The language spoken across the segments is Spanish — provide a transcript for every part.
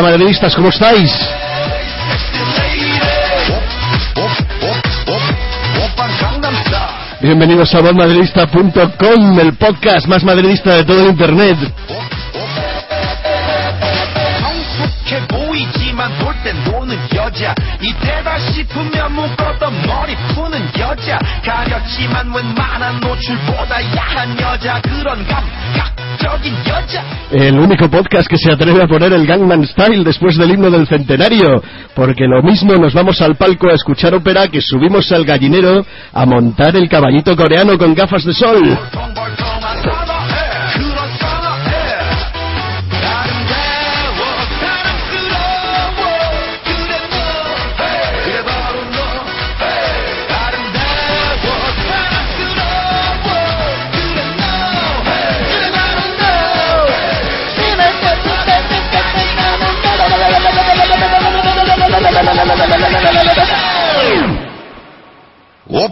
Hola, madridistas, ¿cómo estáis? Bienvenidos a bonmadridista.com, el podcast más madridista de todo el internet. El único podcast que se atreve a poner el Gangman Style después del himno del centenario, porque lo mismo nos vamos al palco a escuchar ópera que subimos al gallinero a montar el caballito coreano con gafas de sol.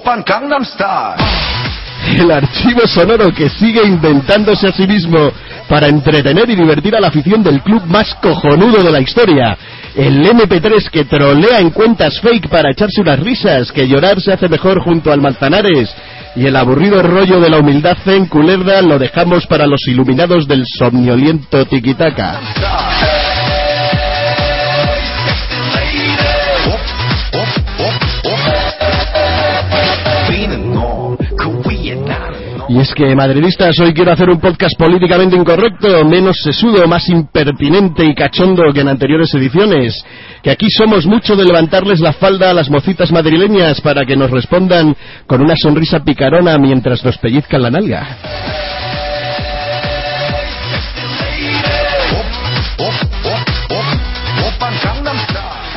Open Gangnam Style. El archivo sonoro que sigue inventándose a sí mismo para entretener y divertir a la afición del club más cojonudo de la historia. El MP3 que trolea en cuentas fake para echarse unas risas, que llorar se hace mejor junto al Manzanares. Y el aburrido rollo de la humildad en Culerda lo dejamos para los iluminados del somnoliento tiquitaca. Y es que, madridistas, hoy quiero hacer un podcast políticamente incorrecto, menos sesudo, más impertinente y cachondo que en anteriores ediciones. Que aquí somos mucho de levantarles la falda a las mocitas madrileñas para que nos respondan con una sonrisa picarona mientras nos pellizcan la nalga.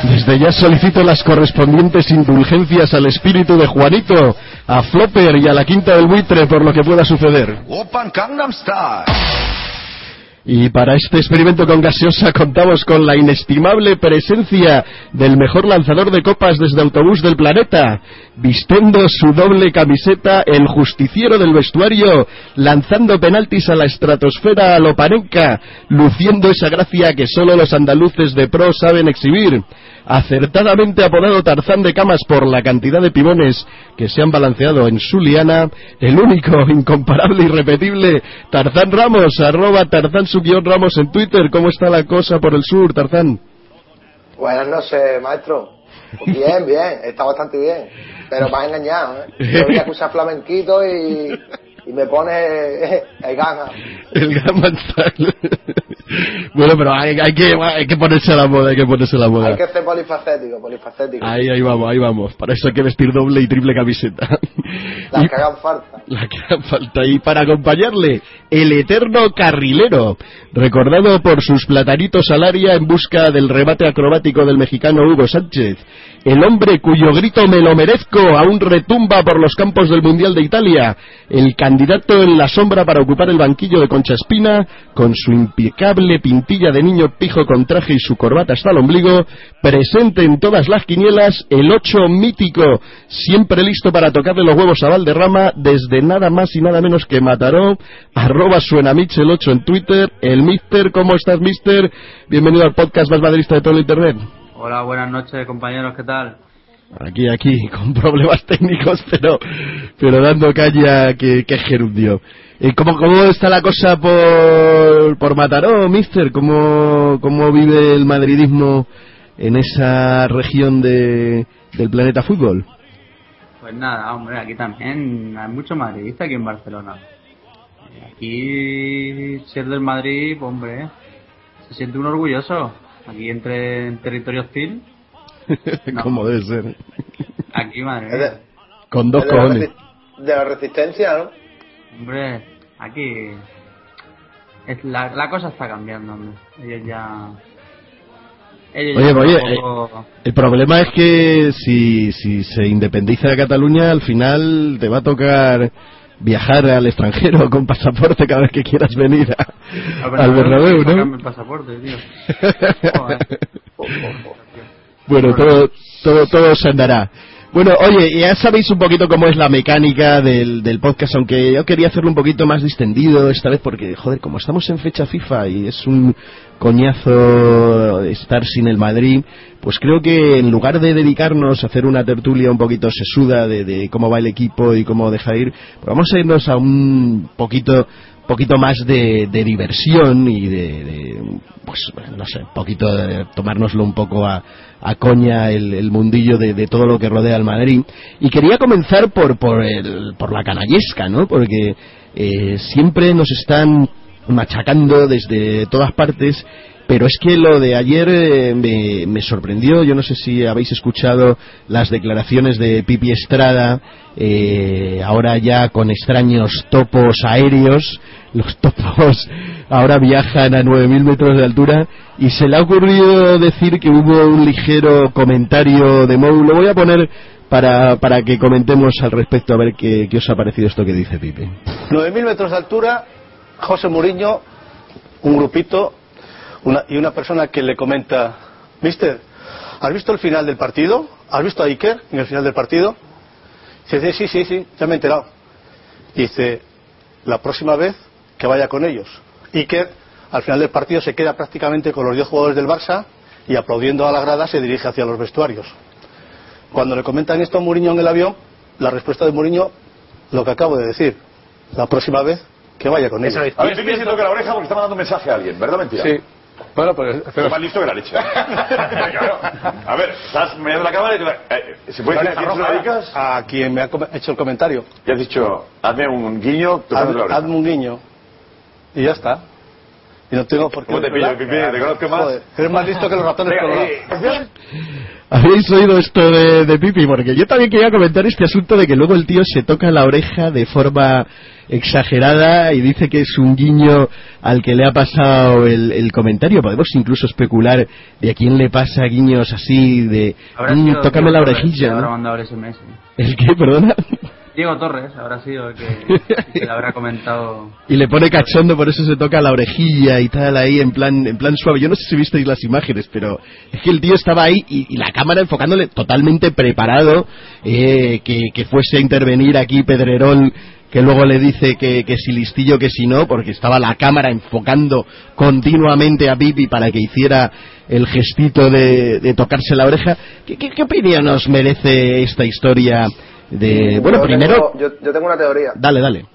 Desde ya solicito las correspondientes indulgencias al espíritu de Juanito, a Flopper y a la quinta del buitre por lo que pueda suceder. Y para este experimento con gaseosa contamos con la inestimable presencia del mejor lanzador de copas desde autobús del planeta, vistiendo su doble camiseta, el justiciero del vestuario, lanzando penaltis a la estratosfera a Loparenca, luciendo esa gracia que solo los andaluces de pro saben exhibir acertadamente apodado Tarzán de Camas por la cantidad de pimones que se han balanceado en su liana, el único, incomparable, irrepetible Tarzán Ramos, arroba Tarzán Subión Ramos en Twitter. ¿Cómo está la cosa por el sur, Tarzán? Buenas noches, maestro. Bien, bien, está bastante bien. Pero has engañado, ¿eh? Yo voy a escuchar flamenquito y, y me pone el gana. El Style. bueno, pero hay, hay que, hay que ponerse a la moda, hay que ponerse a la moda. Hay que ser polifacético, polifacético. Ahí, ahí vamos, ahí vamos. Para eso hay que vestir doble y triple camiseta. Las que hagan falta. La que haga falta. Y para acompañarle, el eterno carrilero, recordado por sus platanitos al área en busca del remate acrobático del mexicano Hugo Sánchez. El hombre cuyo grito me lo merezco aún retumba por los campos del Mundial de Italia. El candidato en la sombra para ocupar el banquillo de Concha Espina, con su impecable pintilla de niño pijo con traje y su corbata hasta el ombligo, presente en todas las quinielas, el ocho mítico, siempre listo para tocarle los huevos a Valderrama, desde nada más y nada menos que Mataró, arroba suenamich el 8 en Twitter, el Mister, ¿cómo estás Mister? Bienvenido al podcast más madrista de todo el internet. Hola, buenas noches compañeros, ¿qué tal? Aquí, aquí, con problemas técnicos, pero, pero dando caña que, que gerundio. Eh, ¿cómo, ¿Cómo está la cosa por, por Mataró, mister? ¿Cómo, ¿Cómo vive el madridismo en esa región de, del planeta fútbol? Pues nada, hombre, aquí también hay mucho madridista aquí en Barcelona. Eh, Aquí, si es del Madrid, pues, hombre, se siente un orgulloso. Aquí entre en territorio hostil, No. Como debe ser. aquí, madre mía. Con dos es de la cojones. de la resistencia, ¿no? Hombre, aquí es la, la cosa está cambiando, hombre. Ellos ya... Ellos Oye, ya oye, poco a poco- El problema es que si, si se independiza de Cataluña, al final te va a tocar viajar al extranjero con pasaporte cada vez que quieras venir a- Al al Bernabéu, ¿no? el pasaporte, tío. Bueno, todo, todo, todo se andará. Bueno, oye, ya sabéis un poquito cómo es la mecánica del, del podcast, aunque yo quería hacerlo un poquito más distendido esta vez porque, joder, como estamos en fecha FIFA y es un coñazo estar sin el Madrid, pues creo que en lugar de dedicarnos a hacer una tertulia un poquito sesuda de, de cómo va el equipo y cómo deja ir, pues vamos a irnos a un poquito poquito más de, de diversión y de, de, pues no sé, poquito de tomárnoslo un poco a, a coña el, el mundillo de, de, todo lo que rodea al Madrid. Y quería comenzar por, por, el, por la canallesca, ¿no? Porque eh, siempre nos están machacando desde todas partes pero es que lo de ayer eh, me, me, sorprendió. Yo no sé si habéis escuchado las declaraciones de Pipi Estrada, eh, ahora ya con extraños topos aéreos. Los topos ahora viajan a 9.000 metros de altura y se le ha ocurrido decir que hubo un ligero comentario de Mou. Lo voy a poner para, para que comentemos al respecto a ver qué, qué os ha parecido esto que dice Pipi. 9.000 metros de altura, José Mourinho, un grupito una, y una persona que le comenta, Mister, ¿has visto el final del partido? ¿Has visto a Iker en el final del partido? Dice, sí, sí, sí, ya me he enterado. Dice, la próxima vez que vaya con ellos. Iker, al final del partido, se queda prácticamente con los 10 jugadores del Barça y aplaudiendo a la grada se dirige hacia los vestuarios. Cuando le comentan esto a Mourinho en el avión, la respuesta de Mourinho, lo que acabo de decir, la próxima vez que vaya con ellos. A ver, estoy diciendo que la oreja porque está mandando un mensaje a alguien, ¿verdad mentira? Sí. Bueno, pues, pero... más listo que la leche. claro. A ver, estás mirando la cámara y te... eh, ¿Se puede decir a quién se lo dedicas? A quien me ha hecho el comentario. Y has dicho, hazme un guiño, Haz, hazme un guiño. Y ya está. Y no tengo por qué... ¿Cómo te pillo, Pipi? ¿Te conozco más? Joder, eres más listo que los ratones colorados. Eh, ¿Habéis oído esto de, de, Pipi? Porque yo también quería comentar este asunto de que luego el tío se toca la oreja de forma exagerada y dice que es un guiño al que le ha pasado el, el comentario. Podemos incluso especular de a quién le pasa guiños así de mmm, tócame la orejilla. ¿no? El, SMS. ¿El qué? Perdona. Diego Torres habrá sido el que, que le habrá comentado. Y le pone cachondo, por eso se toca la orejilla y tal ahí en plan, en plan suave. Yo no sé si visteis las imágenes, pero es que el tío estaba ahí y, y la cámara enfocándole totalmente preparado eh, que, que fuese a intervenir aquí Pedrerol que luego le dice que, que, si listillo, que si no, porque estaba la cámara enfocando continuamente a Bibi para que hiciera el gestito de, de tocarse la oreja. ¿Qué, qué, qué opinión nos merece esta historia? De, bueno, yo primero. Tengo, yo, yo, tengo una teoría. Dale, dale.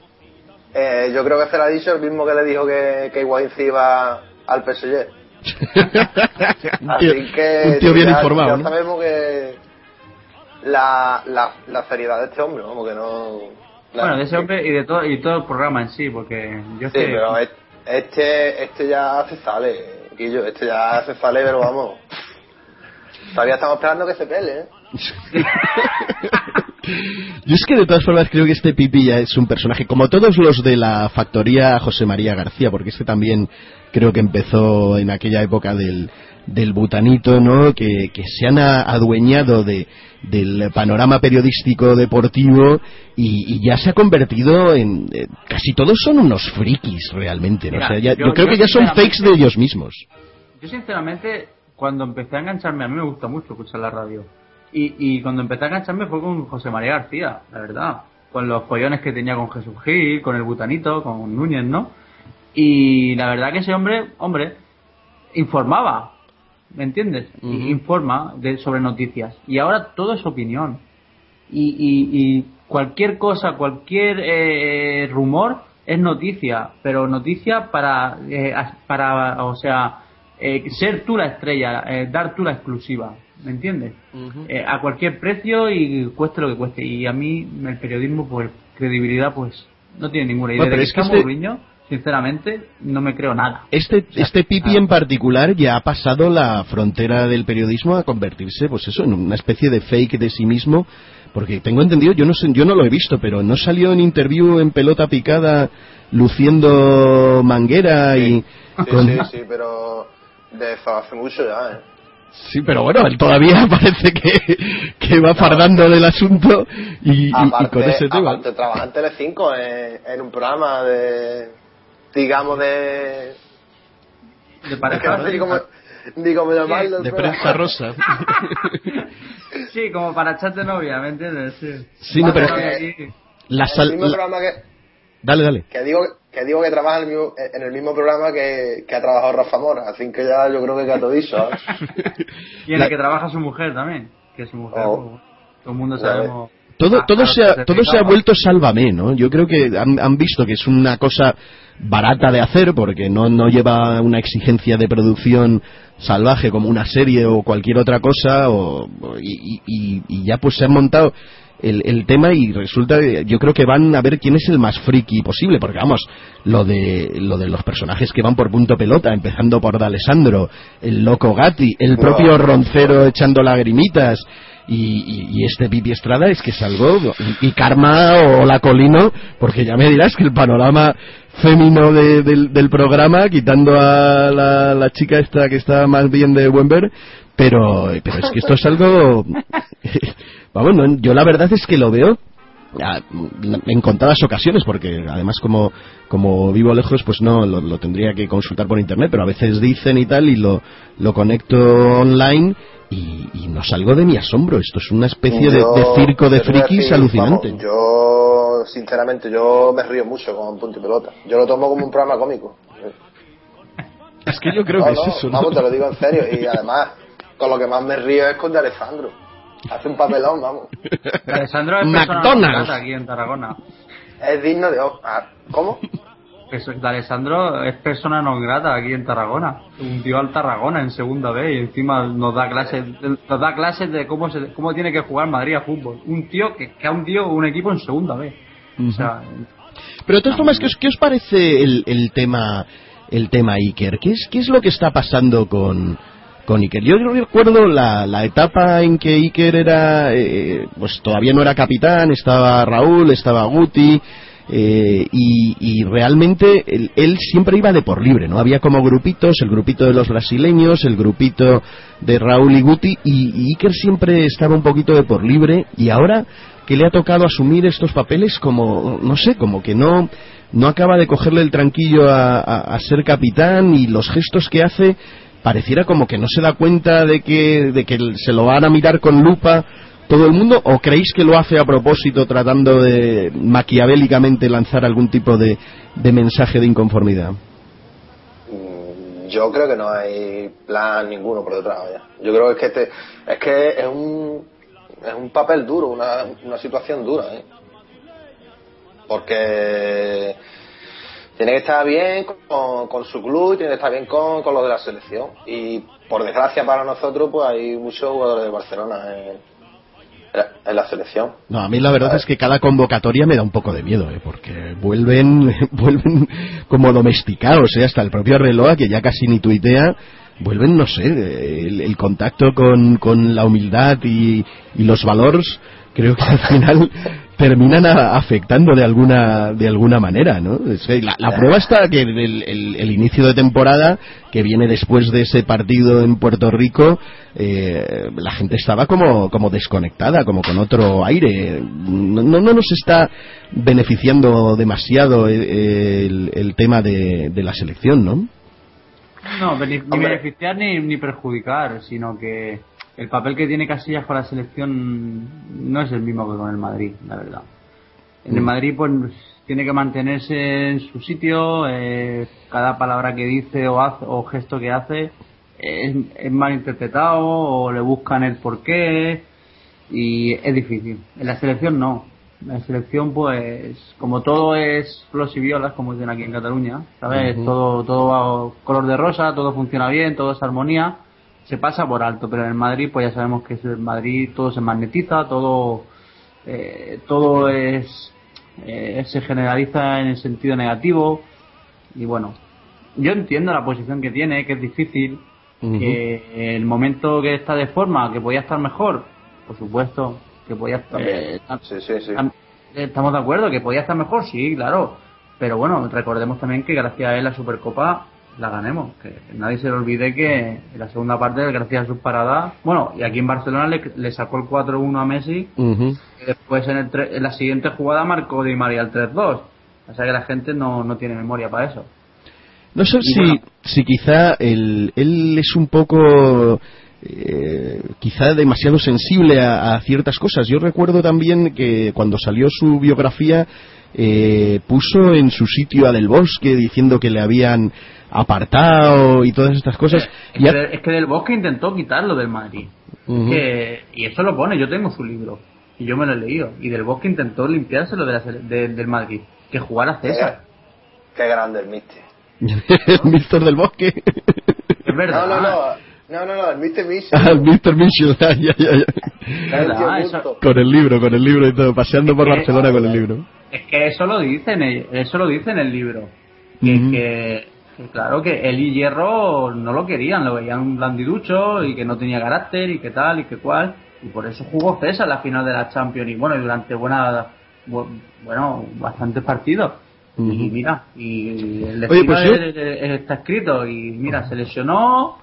Eh, yo creo que se la ha dicho el mismo que le dijo que, que Higuaín se iba al PSG. un, tío, Así que. un tío bien ya, informado. Ya ¿no? sabemos que. La, la, la seriedad de este hombre, vamos, que no. La, bueno, de ese hombre y de todo, y todo el programa en sí, porque yo Sí, sé... pero este, este ya se sale, Guillo, este ya se sale, pero vamos. Todavía estamos esperando que se pele, ¿eh? Yo es que de todas formas creo que este Pipi ya es un personaje, como todos los de la factoría José María García, porque este también creo que empezó en aquella época del, del butanito, ¿no? Que, que se han adueñado de, del panorama periodístico deportivo y, y, ya se ha convertido en eh, casi todos son unos frikis realmente, ¿no? Mira, o sea, ya, yo, yo, creo yo que ya son fakes de ellos mismos. Yo sinceramente cuando empecé a engancharme a mí me gusta mucho escuchar la radio y, y cuando empecé a engancharme fue con José María García, la verdad, con los pollones que tenía con Jesús Gil, con el butanito, con Núñez, ¿no? Y la verdad que ese hombre, hombre, informaba, ¿me entiendes? Uh -huh. Informa de, sobre noticias. Y ahora todo es opinión. Y, y, y cualquier cosa, cualquier eh, rumor es noticia, pero noticia para, eh, para o sea, eh, ser tú la estrella, dar tú la exclusiva. ¿Me entiendes? Uh -huh. a cualquier precio y cueste lo que cueste. Y a mí, el periodismo, pues, credibilidad, pues, no tiene ninguna idea. Bueno, pero de es que este... este sinceramente, no me creo nada. Este, o sea, este Pipi nada. en particular ya ha pasado la frontera del periodismo a convertirse, pues eso, en una especie de fake de sí mismo, porque tengo entendido, yo no sé, yo no lo he visto, pero no salió en interview en pelota picada luciendo manguera sí. y... Sí, con... sí, sí, pero de hace mucho ya, ¿eh? Sí, pero bueno, él todavía parece que, que va fardando del asunto y, aparte, y, con ese tema. Aparte, trabaja en Telecinco en, en un programa de, digamos, de... De pareja. No cómo llamarlo. De prensa rosa. Sí, como para echarte novia, ¿me entiendes? Sí. Sí, no, pero que- la En el sal... mismo la- programa que, Dale, dale. que digo que digo que trabaja en el mismo, en el mismo programa que, que ha trabajado Rafa Mora, así que ya yo creo que todo dicho. ¿sabes? Y en La- el que trabaja su mujer también. Que su mujer, Oh. pues, todo el mundo sabemos. Todo, todo, se ha, todo se ha vuelto sálvame, ¿no? Yo creo que han, han visto que es una cosa barata de hacer porque no, no lleva una exigencia de producción salvaje como una serie o cualquier otra cosa o, o- y, y- y ya pues se han montado el, el tema y resulta que yo creo que van a ver quién es el más friki posible porque vamos lo de lo de los personajes que van por punto pelota empezando por D'Alessandro el loco Gatti el propio Roncero echando lagrimitas y, y- y este Pipi Estrada es que es algo y, y Karma o la Colino porque ya me dirás que el panorama femino de- del, del programa quitando a la, la chica esta que está más bien de buen ver pero pero es que esto es algo vamos no, yo la verdad es que lo veo en contadas ocasiones porque además como como vivo lejos pues no lo, lo tendría que consultar por internet pero a veces dicen y tal y lo lo conecto online y, y no salgo de mi asombro esto es una especie de, Yo- de circo de frikis decir, alucinante vamos, yo, sinceramente, yo me río mucho con Punto y Pelota. Yo lo tomo como un programa cómico. es que yo creo No, que no, es eso. Vamos, te lo digo en serio. Y además, con lo que más me río es con de Alessandro. Hace un papelón, vamos. Alessandro es persona McDonald's. aquí en Tarragona. Es digno de... ah, ¿Cómo? De Alessandro es persona non grata aquí en Tarragona. Un tío al Tarragona en segunda B y encima nos da clases, nos da clases de cómo se, cómo tiene que jugar Madrid a fútbol. Un tío que, que ha hundido un equipo en segunda. O sea, Pero de todas formas, ¿qué os, qué os parece el, el tema el tema Iker? ¿Qué es, qué es lo que está pasando con, con Iker? Yo recuerdo la, la etapa en que Iker era, eh, pues todavía no era capitán, estaba Raúl, estaba Guti, eh, y, y realmente él, siempre iba de por libre, ¿no? Había como grupitos, el grupito de los brasileños, el grupito de Raúl y Guti, y, Iker siempre estaba un poquito de por libre, y ahora que le ha tocado asumir estos papeles como, no sé, como que no, no acaba de cogerle el tranquillo a- a ser capitán y los gestos que hace pareciera como que no se da cuenta de que, de que se lo van a mirar con lupa todo el mundo o creéis que lo hace a propósito tratando de maquiavélicamente lanzar algún tipo de, de mensaje de inconformidad? Mm, Yo creo que no hay plan ninguno por detrás. vaya. Yo creo que es que, este, es, que es, un, es un papel duro, una, una situación dura. ¿eh? Porque tiene que estar bien con, con su club y tiene que estar bien con, con los de la selección. Y por desgracia para nosotros, pues hay muchos jugadores de Barcelona en, en la selección. No, a mí la verdad es que cada convocatoria me da un poco de miedo, ¿eh? porque vuelven, vuelven como domesticados, ¿eh? hasta el propio reloj, que ya casi ni tuitea, vuelven, no sé, el, el contacto con, con la humildad y, y los valores, creo que al final terminan a- afectando de alguna de alguna manera, ¿no? Es que la, la prueba está que el, el- el inicio de temporada que viene después de ese partido en Puerto Rico, eh, la gente estaba como como desconectada, como con otro aire. No, no, no nos está beneficiando demasiado eh, el, el tema de, de la selección, ¿no? no, ni beneficiar ni, ni perjudicar, sino que el papel que tiene Casillas con la selección no es el mismo que con el Madrid, la verdad. En el Madrid, pues, tiene que mantenerse en su sitio, eh, cada palabra que dice o, hace, o gesto que hace es, es mal interpretado o le buscan el porqué y es difícil. En la selección no. En la selección, pues, como todo es flores y violas, como dicen aquí en Cataluña, ¿sabes? Todo, todo va color de rosa, todo funciona bien, todo es armonía, se pasa por alto, pero en el Madrid, pues ya sabemos que en Madrid todo se magnetiza, todo, eh, todo es, eh, se generaliza en el sentido negativo, y bueno, yo entiendo la posición que tiene, que es difícil, que el momento que está de forma, que podía estar mejor, por supuesto, que podía estar... eh, Sí, sí, sí. Tam- Estamos de acuerdo que podía estar mejor, sí, claro. Pero bueno, recordemos también que gracias a él la Supercopa la ganemos. Que nadie se le olvide que en la segunda parte, gracias a sus paradas, bueno, y aquí en Barcelona le, le sacó el 4-1 a Messi. Y después en, el tre- en la siguiente jugada marcó Di María el 3-2. O sea que la gente no, no tiene memoria para eso. No sé si, bueno. si quizá él, él es un poco eh, quizá demasiado sensible a, a ciertas cosas. Yo recuerdo también que cuando salió su biografía eh, puso en su sitio a Del Bosque diciendo que le habían apartado y todas estas cosas. Es, que, es que Del Bosque intentó quitarlo del Madrid. Que- y eso lo pone, yo tengo su libro. Y yo me lo he leído. Y Del Bosque intentó limpiárselo de la sele- de- del Madrid. Que jugara César. Qué grande el Mister. el Mister del Bosque. Es verdad. No, no, no. No, no, no, el Mister Michel. Ah, el Mr. Mitchell, ya, ya, ya, ya. Es verdad, eso- Con el libro, con el libro y todo, paseando por Es que- Barcelona con el libro. Es que eso lo dice en el, eso lo dice en el libro. Que, que- que claro que él y Hierro no lo querían, lo veían un blandiducho y que no tenía carácter y que tal y que cual. Y por eso jugó César la final de la Champions y bueno, y durante buena, bu- bueno, bastantes partidos. Y mira, y el Oye, destino pues es- está escrito y mira, se lesionó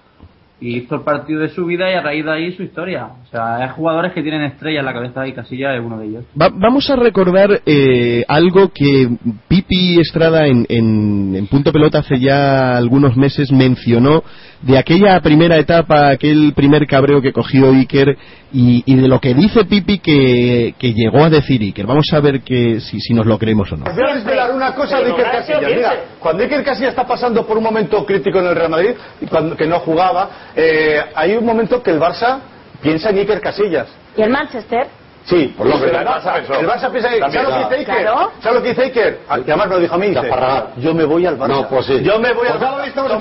y hizo el partido de su vida y a raíz de ahí su historia. O sea, hay jugadores que tienen estrellas en la cabeza y Casilla es uno de ellos. Va- vamos a recordar eh, algo que Pipi Estrada en, en- en Punto Pelota hace ya algunos meses mencionó de aquella primera etapa, aquel primer cabreo que cogió Iker y, y de lo que dice Pipi que, que llegó a decir Iker. Vamos a ver que, si, si nos lo creemos o no. Voy a desvelar una cosa de Iker Casillas. Mira, cuando Iker Casillas está pasando por un momento crítico en el Real Madrid, y cuando, que no jugaba, eh, hay un momento que el Barça piensa en Iker Casillas. ¿Y el Manchester? Sí, Por lo que el Barça pensó. el Barça piensa que ¿sabes lo que dice Iker? ¿Sabes lo que dice Iker? Ah, Que además me lo dijo a mí, dice, yo me voy al Barça. No, pues sí. Yo me voy al Pues Barça. estamos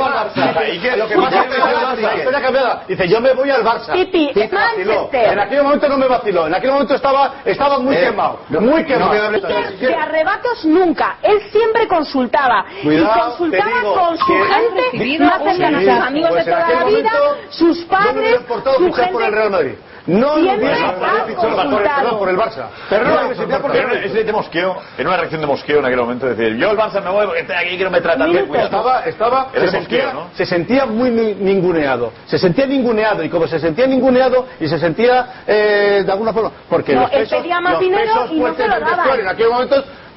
Iker, Lo que pasa es que la historia cambiada. Dice, yo me voy al Barça. Pipi. Manchester. En aquel momento no me vaciló. En aquel momento estaba, estaba muy quemado. Muy quemado. Iker, de arrebatos nunca. Él siempre consultaba. Cuidado, y consultaba con su gente más cercana, Sí, sus amigos pues de en toda la vida, sus padres, su fichar por el gente. No por el, consultado. por el Barça. Pero no, ese de mosqueo, en una reacción de mosqueo en aquel momento, decir, yo el Barça me voy porque estoy aquí que no me tratan bien. Estaba, estaba, se, es mosqueo, sentía, ¿no? se sentía muy ni- ninguneado. Se sentía ninguneado y como se sentía ninguneado y se sentía eh, de alguna forma. Porque No, los él pesos, pedía más los dinero pesos y no fuertes se lo del vestuario en aquel momento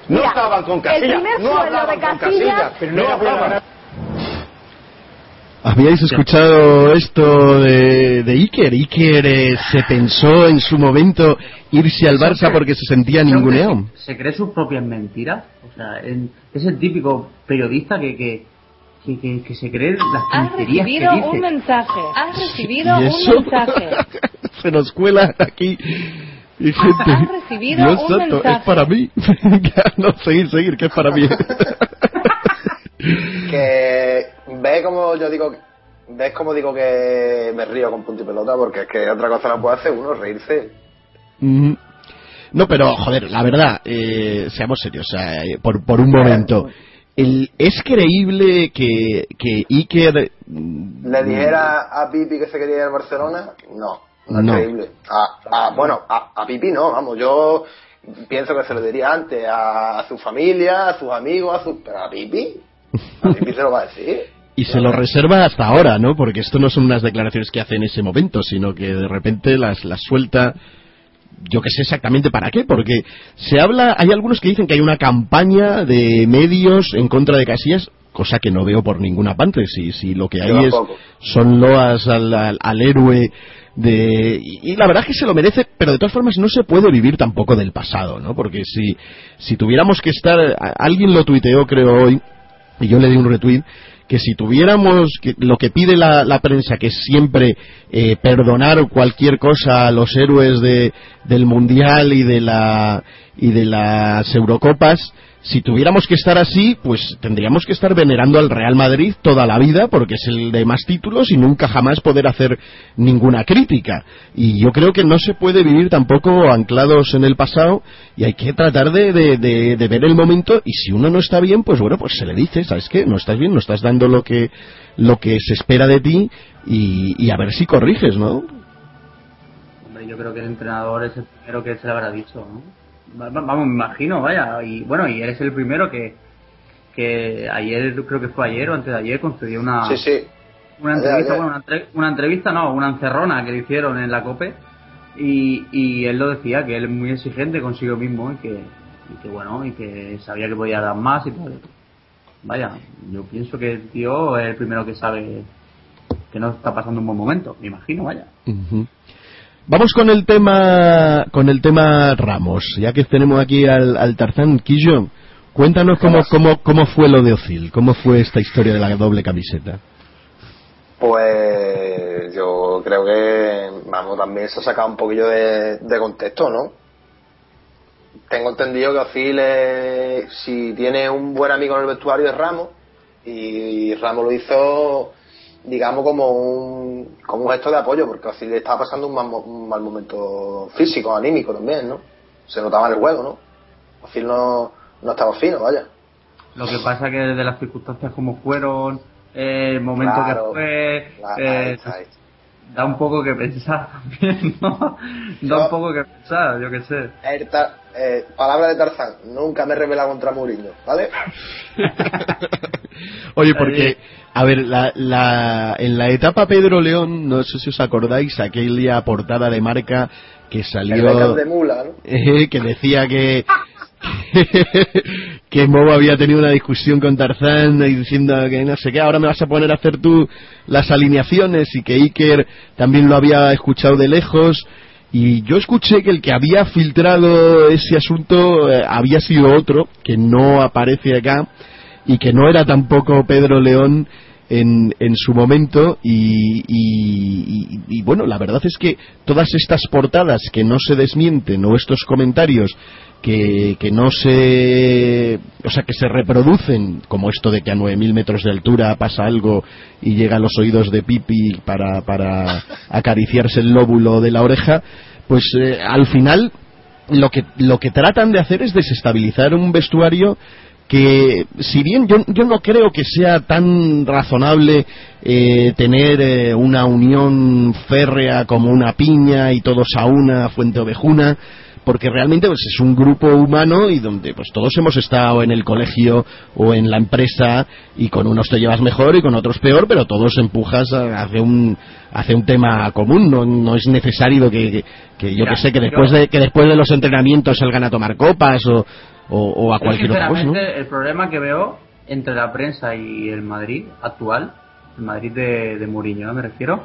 no Mira, estaban con el Casillas. primer no sueldo hablaban de con Casillas- Casillas. Pero no hablaban. ¿Habíais escuchado esto de, de Iker? Iker eh, se pensó en su momento irse al Barça porque se sentía ninguneado. Se cree sus propias mentiras. O sea, en- es el típico periodista que, que, que, que- que se cree las Has tonterías que recibido dice. un mensaje. Has recibido ¿Y un mensaje. se nos cuela aquí. Y gente, Has recibido Dios un santo, mensaje. es para mí. no, seguir, seguir, que es para mí. que ve como yo digo ves como digo que me río con punto y pelota porque es que otra cosa no puede hacer uno reírse Ujú. No, pero joder, la verdad, eh, seamos serios, o sea, eh, por, por un momento. El, ¿Es creíble que, que Iker... mm, le dijera a Pipi que se quería ir al Barcelona no no es No. creíble a, a- bueno a, a Pipi no vamos yo pienso que se lo diría antes a, a su familia a sus amigos a su pero a Pipi a Pipi se lo va a decir Y se lo reserva hasta ahora, ¿no? Porque esto no son unas declaraciones que hace en ese momento, sino que de repente las, las suelta. Yo que sé exactamente para qué, porque se habla, hay algunos que dicen que hay una campaña de medios en contra de Casillas, cosa que no veo por ninguna parte, si, si lo que hay es, son loas al, al, al héroe de y, y la verdad es que se lo merece pero de todas formas no se puede vivir tampoco del pasado no porque si si tuviéramos que estar a- alguien lo tuiteó creo hoy y yo le di un retweet que si tuviéramos que, lo que pide la, la prensa que es siempre eh, perdonar cualquier cosa a los héroes de, del mundial y de la y de las Eurocopas si tuviéramos que estar así pues tendríamos que estar venerando al Real Madrid toda la vida porque es el de más títulos y nunca jamás poder hacer ninguna crítica. Y yo creo que no se puede vivir tampoco anclados en el pasado y hay que tratar de, de- ver el momento y si uno no está bien pues bueno pues se le dice sabes qué no estás bien no estás dando lo que lo que se espera de ti y, a ver si corriges no Hombre, yo creo que el entrenador es el primero que se le habrá dicho, ¿no? Va- va- Vamos, me imagino, vaya. Y bueno, y eres el primero que, que ayer, creo que fue ayer o antes de ayer, concedió una, sí sí una entrevista, ayer. bueno, una, entre- una entrevista, no, una encerrona que le hicieron en la COPE. Y, y él lo decía, que él es muy exigente consigo mismo y que, y que bueno, y que sabía que podía dar más y tal. Vaya, yo pienso que el tío es el primero que sabe que no está pasando un buen momento, me imagino, vaya. Vamos con el tema con el tema Ramos, ya que tenemos aquí al, al Tarzán Quillo. Cuéntanos cómo, cómo, cómo fue lo de Ozil, cómo fue esta historia de la doble camiseta. Pues yo creo que, vamos, también se ha sacado un poquillo de, de contexto, ¿no? Tengo entendido que Ozil, es- si tiene un buen amigo en el vestuario, es Ramos. Y Ramos lo hizo, digamos, como un, como un gesto de apoyo, porque Ozil le estaba pasando un mal, mo- un mal momento físico, anímico también, ¿no? Se notaba en el juego, ¿no? Ozil no, no estaba fino, vaya. Lo que pasa que desde las circunstancias como fueron, eh, el momento Claro. que fue, eh, da un poco que pensar también, ¿no? Da un poco que pensar, yo qué sé. El eh, palabra de Tarzán, nunca me he rebelado contra Mourinho, ¿vale? Oye, porque, a ver, la, la, en la etapa Pedro León, no sé si os acordáis, aquella portada de marca que salió... De Mula, ¿no? Eh, que decía que que Mobo había tenido una discusión con Tarzán y diciendo que no sé qué, ahora me vas a poner a hacer tú las alineaciones y que Iker también lo había escuchado de lejos y yo escuché que el que había filtrado ese asunto eh, había sido otro que no aparece acá y que no era tampoco Pedro León en, en su momento y, y- bueno, la verdad es que todas estas portadas que no se desmienten o estos comentarios que, que no se o sea que se reproducen como esto de que a 9.000 metros de altura pasa algo y llega a los oídos de Pipi para, para acariciarse el lóbulo de la oreja pues eh, al final lo que lo que tratan de hacer es desestabilizar un vestuario que si bien yo, yo no creo que sea tan razonable eh, tener eh, una unión férrea como una piña y todos a una fuente ovejuna porque realmente pues, es un grupo humano y donde pues todos hemos estado en el colegio o en la empresa y con unos te llevas mejor y con otros peor pero todos empujas a- hacia un hacia un tema común. No, no es necesario que, que, que yo que sé que después de que después de los entrenamientos salgan a tomar copas o, o, o a cualquier otra cosa ¿no? sinceramente, el problema que veo entre la prensa y el Madrid actual, el Madrid de, de Mourinho, ¿no? me refiero,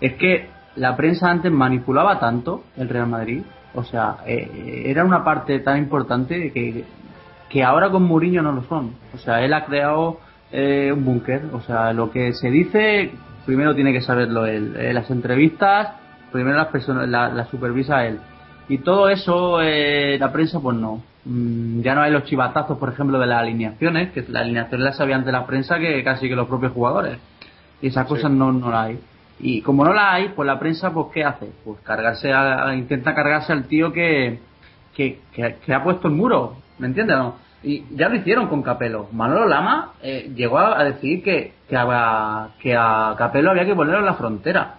es que la prensa antes manipulaba tanto el Real Madrid, o sea, eh, era una parte tan importante que, que ahora con Mourinho no lo son. O sea, él ha creado eh, un búnker, o sea, lo que se dice, primero tiene que saberlo él. Eh, las entrevistas, primero las personas, la, la supervisa él. Y todo eso, eh, la prensa, pues no. Mm, ya no hay los chivatazos, por ejemplo, de las alineaciones, que las alineaciones las sabían de la prensa que casi que los propios jugadores. Y esas cosas no, no las hay. Y como no las hay, pues la prensa, pues ¿qué hace? Pues cargarse a, intenta cargarse al tío que, que, que, que ha puesto el muro, ¿me entiendes? no? Y ya lo hicieron con Capelo. Manolo Lama eh, llegó a, a decir que, que, a, que a Capelo había que ponerlo en la frontera.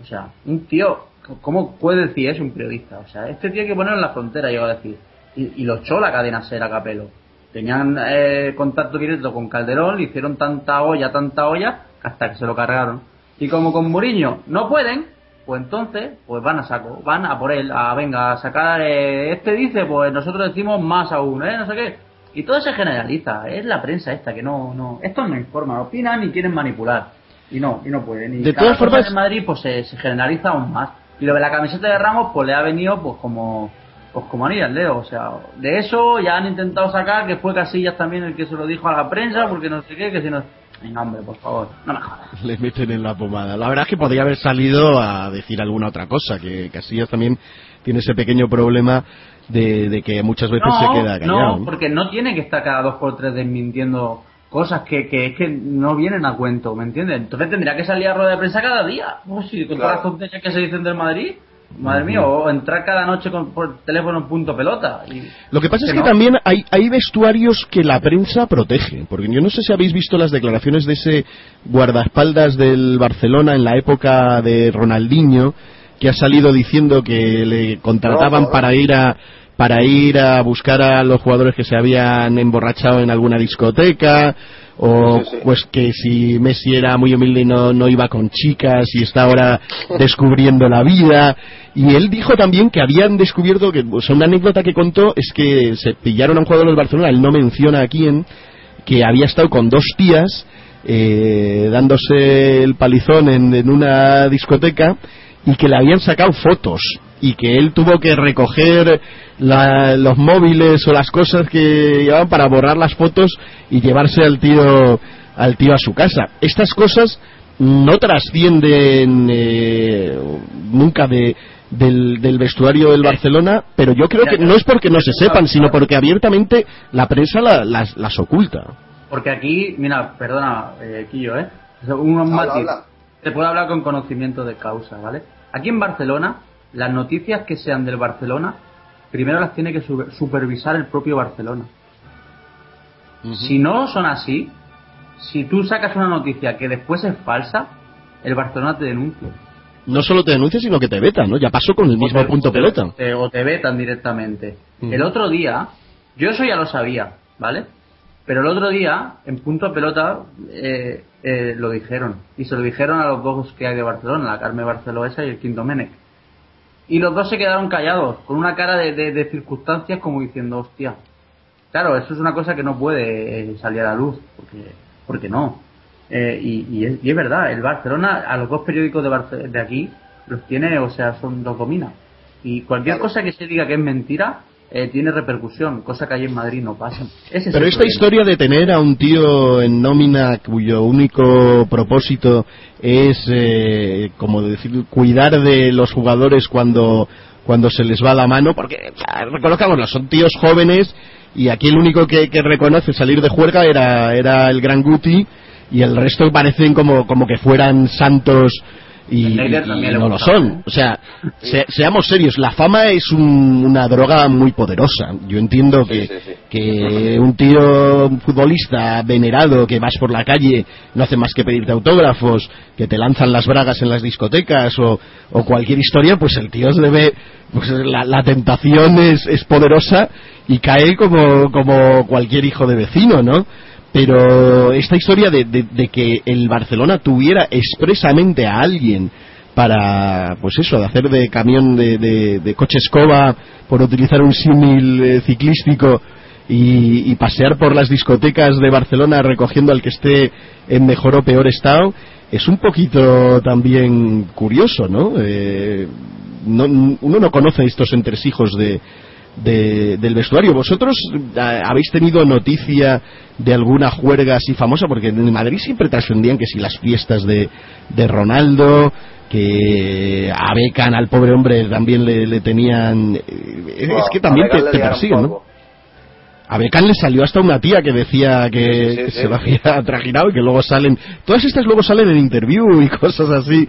O sea, un tío, ¿cómo puede decir eso un periodista? O sea, este tío hay que ponerlo en la frontera, llegó a decir. Y, y lo echó la cadena ser a Capelo. Tenían eh, contacto directo con Calderón, le hicieron tanta olla, tanta olla, hasta que se lo cargaron. Y como con Mourinho no pueden, pues entonces, pues van a saco, van a por él, a venga, a sacar, eh, este dice, pues nosotros decimos más aún, ¿eh? No sé qué. Y todo se generaliza, es la prensa esta que no, no, estos no informan, opinan y quieren manipular. Y no, y no pueden. Y De cada todas formas- en Madrid pues se, se generaliza aún más. Y lo de la camiseta de Ramos pues le ha venido pues como pues como anillo al dedo, o sea, de eso ya han intentado sacar que fue Casillas también el que se lo dijo a la prensa porque no sé qué, que si no Venga, hombre, por favor, no me jodas. le meten en la pomada. La verdad es que podría haber salido a decir alguna otra cosa, que Casillas también tiene ese pequeño problema de, de que muchas veces se queda callado. no, porque no tiene que estar cada dos por tres desmintiendo cosas que, que es que no vienen a cuento, ¿me entiendes? Entonces tendría que salir a rueda de prensa cada día. Pues sí, con todas las tonterías que se dicen del Madrid, madre mía, o entrar cada noche con, por teléfono en punto pelota. Y, Lo que pasa es que no. también hay, hay vestuarios que la prensa protege, porque yo no sé si habéis visto las declaraciones de ese guardaespaldas del Barcelona en la época de Ronaldinho, que ha salido diciendo que le contrataban No, para ir a para ir a buscar a los jugadores que se habían emborrachado en alguna discoteca o Sí, sí, sí. pues que si Messi era muy humilde y no, no iba con chicas y está ahora descubriendo la vida y él dijo también que habían descubierto que o sea, una anécdota que contó es que se pillaron a un jugador del Barcelona él no menciona a quién que había estado con dos tías eh, dándose el palizón en, en una discoteca y que le habían sacado fotos y que él tuvo que recoger la- los móviles o las cosas que llevaban para borrar las fotos y llevarse al tío al tío a su casa. Estas cosas no trascienden eh, nunca de, del, del vestuario del Barcelona, pero yo creo que no es porque no se sepan, sino porque abiertamente la prensa la- las, las oculta. Porque aquí, mira, perdona, eh, Quillo, ¿eh? Matices. habla. Te puedo hablar con conocimiento de causa, ¿vale? Aquí en Barcelona, las noticias que sean del Barcelona, primero las tiene que su- supervisar el propio Barcelona. Si no son así, si tú sacas una noticia que después es falsa, el Barcelona te denuncia. No solo te denuncia, sino que te veta, ¿no? Ya pasó con el mismo O te- punto pelota. te- o te vetan directamente. El otro día, yo eso ya lo sabía, ¿vale? Pero el otro día, en punto pelota, eh, eh, lo dijeron. Y se lo dijeron a los dos que hay de Barcelona, la Carme Barceloesa y el Quinto Menec. Y los dos se quedaron callados, con una cara de, de- de circunstancias como diciendo, hostia. Claro, eso es una cosa que no puede eh, salir a la luz, porque, porque no. Eh, y, y es, y es verdad, el Barcelona, a los dos periódicos de, Barce- de aquí, los tiene, o sea, son los domina. Y cualquier Claro. cosa que se diga que es mentira, eh, tiene repercusión, cosa que allí en Madrid no pasa. Ese Pero esta problema. historia de tener a un tío en nómina cuyo único propósito es, eh, como decir, cuidar de los jugadores cuando, cuando se les va la mano, porque, reconozcámoslo, son tíos jóvenes y aquí el único que, que reconoce salir de juerga era, era el Gran Guti y el resto parecen como, como que fueran santos y, no lo son. O sea, se- seamos serios, la fama es un- una droga muy poderosa. Yo entiendo que, sí, sí. que un tío un futbolista venerado que vas por la calle no hace más que pedirte autógrafos, que te lanzan las bragas en las discotecas o, o cualquier historia, pues el tío se debe, pues la, la tentación es, es poderosa y cae como, como cualquier hijo de vecino, ¿no? Pero esta historia de, de- que el Barcelona tuviera expresamente a alguien para, pues eso, de hacer de camión de, de- de coche escoba, por utilizar un símil eh, ciclístico y, y pasear por las discotecas de Barcelona recogiendo al que esté en mejor o peor estado, es un poquito también curioso, ¿no? Eh, no- uno no conoce estos entresijos de, de- del vestuario. ¿Vosotros ah, habéis tenido noticia de alguna juerga así famosa? Porque en Madrid siempre trascendían que si las fiestas de, de Ronaldo, que a Becan, al pobre hombre, también le, le tenían... eh, es que también te, te persiguen, ¿no? A Becán le salió hasta una tía que decía que, Sí, sí, que sí. se lo había trajinado y que luego salen. Todas estas luego salen en interview y cosas así.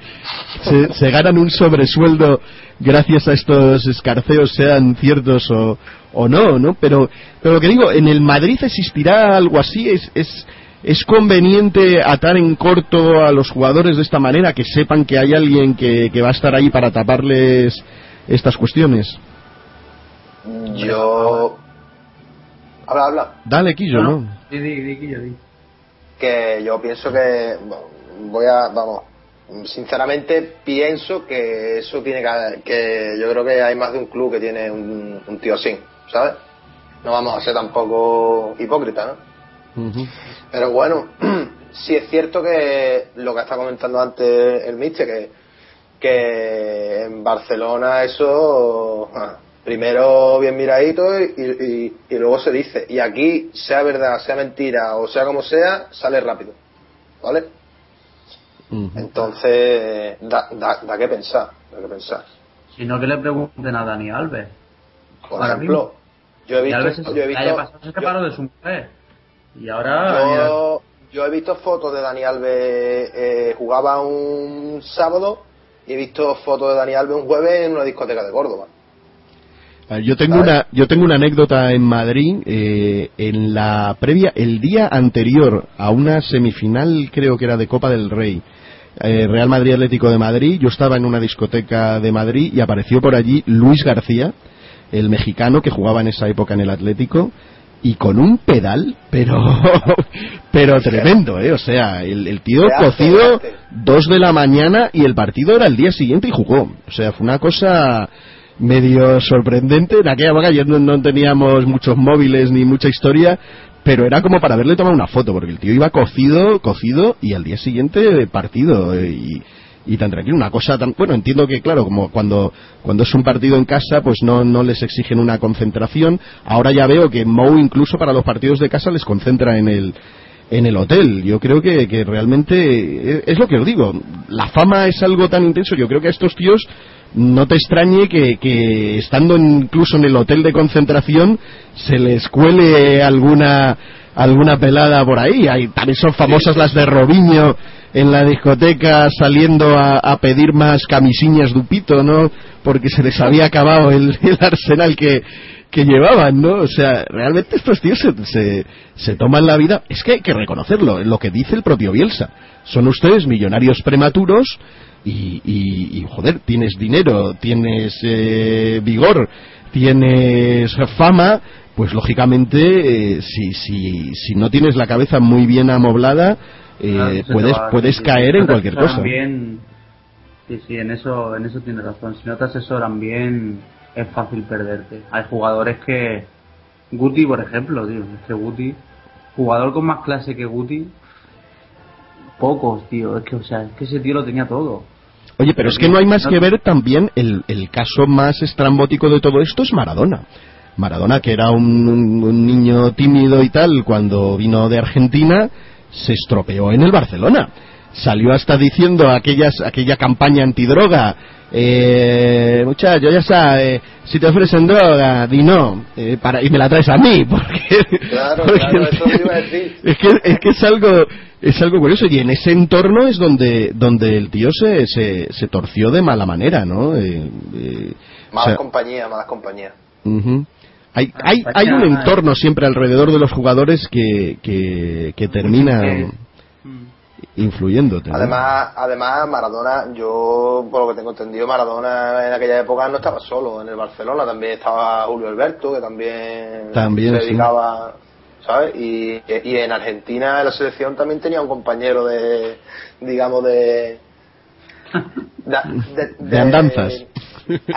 Se, se ganan un sobresueldo gracias a estos escarceos, sean ciertos o, o no, ¿no? Pero, pero lo que digo, en el Madrid existirá algo así. Es, es, es conveniente atar en corto a los jugadores de esta manera, que sepan que hay alguien que, que va a estar ahí para taparles estas cuestiones. Yo. Habla, habla. Dale, Quillo, No, ¿no? no. Di, di, Quillo, di. Que yo pienso que. voy a. Vamos. Sinceramente pienso que eso tiene que. que yo creo que hay más de un club que tiene un, un tío así, ¿sabes? No vamos a ser tampoco hipócritas, ¿no? Pero bueno, sí es cierto que lo que está comentando antes el Mister, que, que en Barcelona eso, ah, primero bien miradito y, y- y luego se dice. Y aquí, sea verdad, sea mentira o sea como sea, sale rápido. ¿Vale? Entonces, da, da, da que pensar, da que pensar. Si no, que le pregunten a Dani Alves. Por ejemplo, yo he visto, se- yo he visto, pasado se yo- de su mujer. Y ahora. Yo, yo he visto fotos de Dani Alves, eh, jugaba un sábado y he visto fotos de Dani Alves un jueves en una discoteca de Córdoba. A ver, Yo tengo una yo tengo una anécdota en Madrid eh, en la previa el día anterior a una semifinal creo que era de Copa del Rey eh, Real Madrid Atlético de Madrid yo estaba en una discoteca de Madrid y apareció por allí Luis García el mexicano que jugaba en esa época en el Atlético y con un pedal pero pero tremendo eh o sea el, el tío cocido dos de la mañana y el partido era el día siguiente y jugó. O sea fue una cosa medio sorprendente en aquella época ya no, no teníamos muchos móviles ni mucha historia pero era como para haberle tomado una foto, porque el tío iba cocido, cocido, y al día siguiente partido, y, y tan tranquilo, una cosa tan, bueno, entiendo que claro, como cuando, cuando es un partido en casa, pues no, no les exigen una concentración, ahora ya veo que Mou incluso para los partidos de casa les concentra en el, en el hotel. Yo creo que, que realmente es lo que os digo. La fama es algo tan intenso. Yo creo que a estos tíos no te extrañe que, que estando incluso en el hotel de concentración se les cuele alguna alguna pelada por ahí. Hay, también son famosas las de Robinho en la discoteca saliendo a, a pedir más camisiñas dupito, ¿no? Porque se les había acabado el, el arsenal que, que llevaban, ¿no? O sea, realmente estos tíos se, se, se toman la vida. Es que hay que reconocerlo, lo que dice el propio Bielsa. Son ustedes millonarios prematuros y, y, y, joder, tienes dinero, tienes eh, vigor, tienes fama, pues lógicamente, eh, si, si, si no tienes la cabeza muy bien amoblada, eh, puedes, puedes caer en cualquier cosa. bien- sí, sí, en eso, en eso tienes razón. Si no te asesoran bien, es fácil perderte. Hay jugadores que. Guti, por ejemplo, tío. Es que Guti. Jugador con más clase que Guti. Pocos, tío. Es que, o sea, es que ese tío lo tenía todo. Oye, pero es que no hay más que ver también el, el caso más estrambótico de todo esto es Maradona. Maradona, que era un, un- un niño tímido y tal, cuando vino de Argentina, se estropeó en el Barcelona. Salió hasta diciendo aquellas, aquella campaña antidroga, eh, muchacho, ya sabes, si te ofrecen droga, di no, eh, para, y me la traes a mí, porque, Claro, porque claro, el eso tío- me iba a decir. es que, es que es algo es algo curioso y en ese entorno es donde donde el tío se, se, se torció de mala manera no Eh, eh, o Malas sea, compañías, malas compañías. ujú. hay, hay, hay un entorno siempre alrededor de los jugadores que, que, que termina influyéndote ¿no? Además, además Maradona, yo por lo que tengo entendido, Maradona en aquella época no estaba solo en el Barcelona, también estaba Julio Alberto, que también, También, se sí. dedicaba, ¿sabes? Y, y en Argentina, en la selección, también tenía un compañero de, digamos, de... De, de- De andanzas.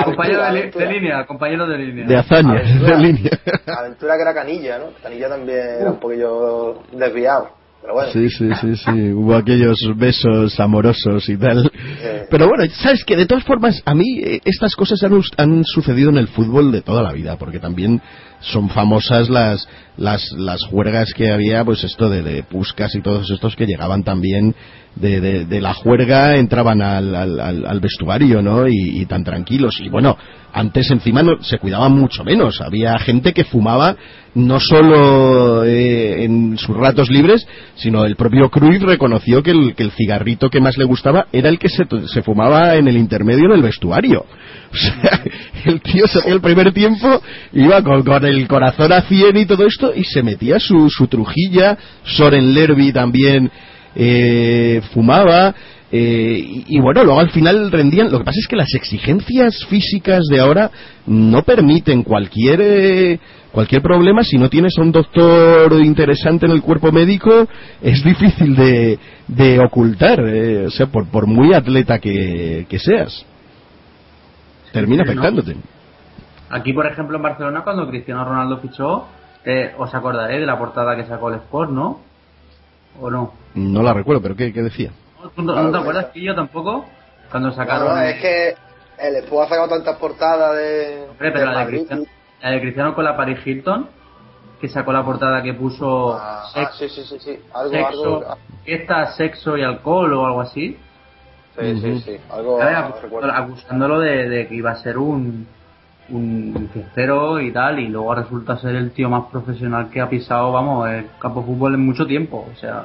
Compañero de, li- aventura. de línea, compañero de línea. de hazaña Aventura. de línea Aventura que era Canilla, ¿no? Canilla también era un poquillo desviado, pero bueno. Sí, sí, sí, sí. Hubo aquellos besos amorosos y tal. Eh. Pero bueno, sabes que de todas formas, a mí eh, estas cosas han, han sucedido en el fútbol de toda la vida, porque también son famosas las las las juergas que había, pues esto de, de Puskas y todos estos que llegaban también de, de, la juerga, entraban al, al, al- vestuario, ¿no? Y, tan tranquilos. Y bueno, antes encima no, se cuidaban mucho menos. Había gente que fumaba no solo eh, en sus ratos libres, sino el propio Cruyff reconoció que el, que el cigarrito que más le gustaba era el que se, se fumaba en el intermedio en el vestuario. O sea, el tío el primer tiempo, iba con, el corazón a 100 y todo esto, y se metía su, su trujilla, Soren Lerby también eh, fumaba, eh, y, bueno, luego al final rendían. Lo que pasa es que las exigencias físicas de ahora no permiten cualquier eh, cualquier problema. Si no tienes a un doctor interesante en el cuerpo médico, es difícil de, de ocultar. eh, o sea, por, por muy atleta que seas, termina afectándote. Aquí, por ejemplo, en Barcelona, cuando Cristiano Ronaldo fichó, eh, os acordaréis de la portada que sacó el Sport, ¿no? ¿O no? No la recuerdo, pero ¿qué, qué decía? ¿Tú no, no te acuerdas que yo tampoco? Cuando sacaron. No, no, es que el Expo ha sacado tantas portadas de, Hombre, pero de la de. Cristiano, la de Cristiano con la Paris Hilton, que sacó la portada que puso Ah, ah, sí, sí, sí, sí. Algo, sexo, algo. fiesta, sexo y alcohol o algo así. Sí, sí, sí. Algo. Acusándolo de, de que iba a ser un un fiestero y tal y luego resulta ser el tío más profesional que ha pisado vamos el campo de fútbol en mucho tiempo o sea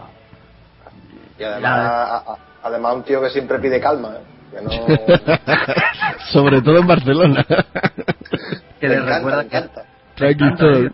Y además, a- a- además un tío que siempre pide calma, ¿eh? Que no. Sobre todo en Barcelona. que le recuerda que. Tranquilo.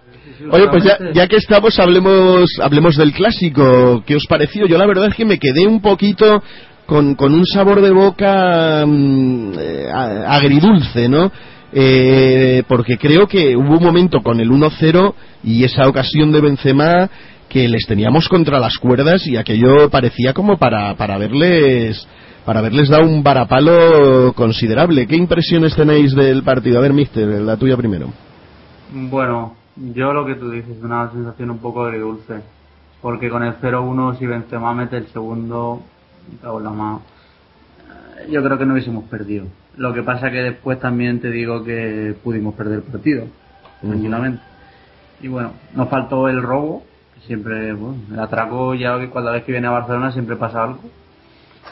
Oye, pues ya, ya que estamos, hablemos, hablemos del clásico. ¿Qué os pareció? Yo la verdad es que me quedé un poquito con, con un sabor de boca mm, eh, agridulce, ¿no? Eh, porque creo que hubo un momento con el 1-0 y esa ocasión de Benzema que les teníamos contra las cuerdas y aquello parecía como para, para verles para haberles dado un varapalo considerable. ¿Qué impresiones tenéis del partido? A ver, mister, la tuya primero. bueno Yo lo que tú dices, una sensación un poco agridulce. Porque con el 0-1, si Benzema mete el segundo, la mano, eh, yo creo que no hubiésemos perdido. Lo que pasa que después también te digo que pudimos perder el partido, tranquilamente. Y bueno, nos faltó el robo, que siempre, bueno, el atraco ya que cada vez que viene a Barcelona siempre pasa algo.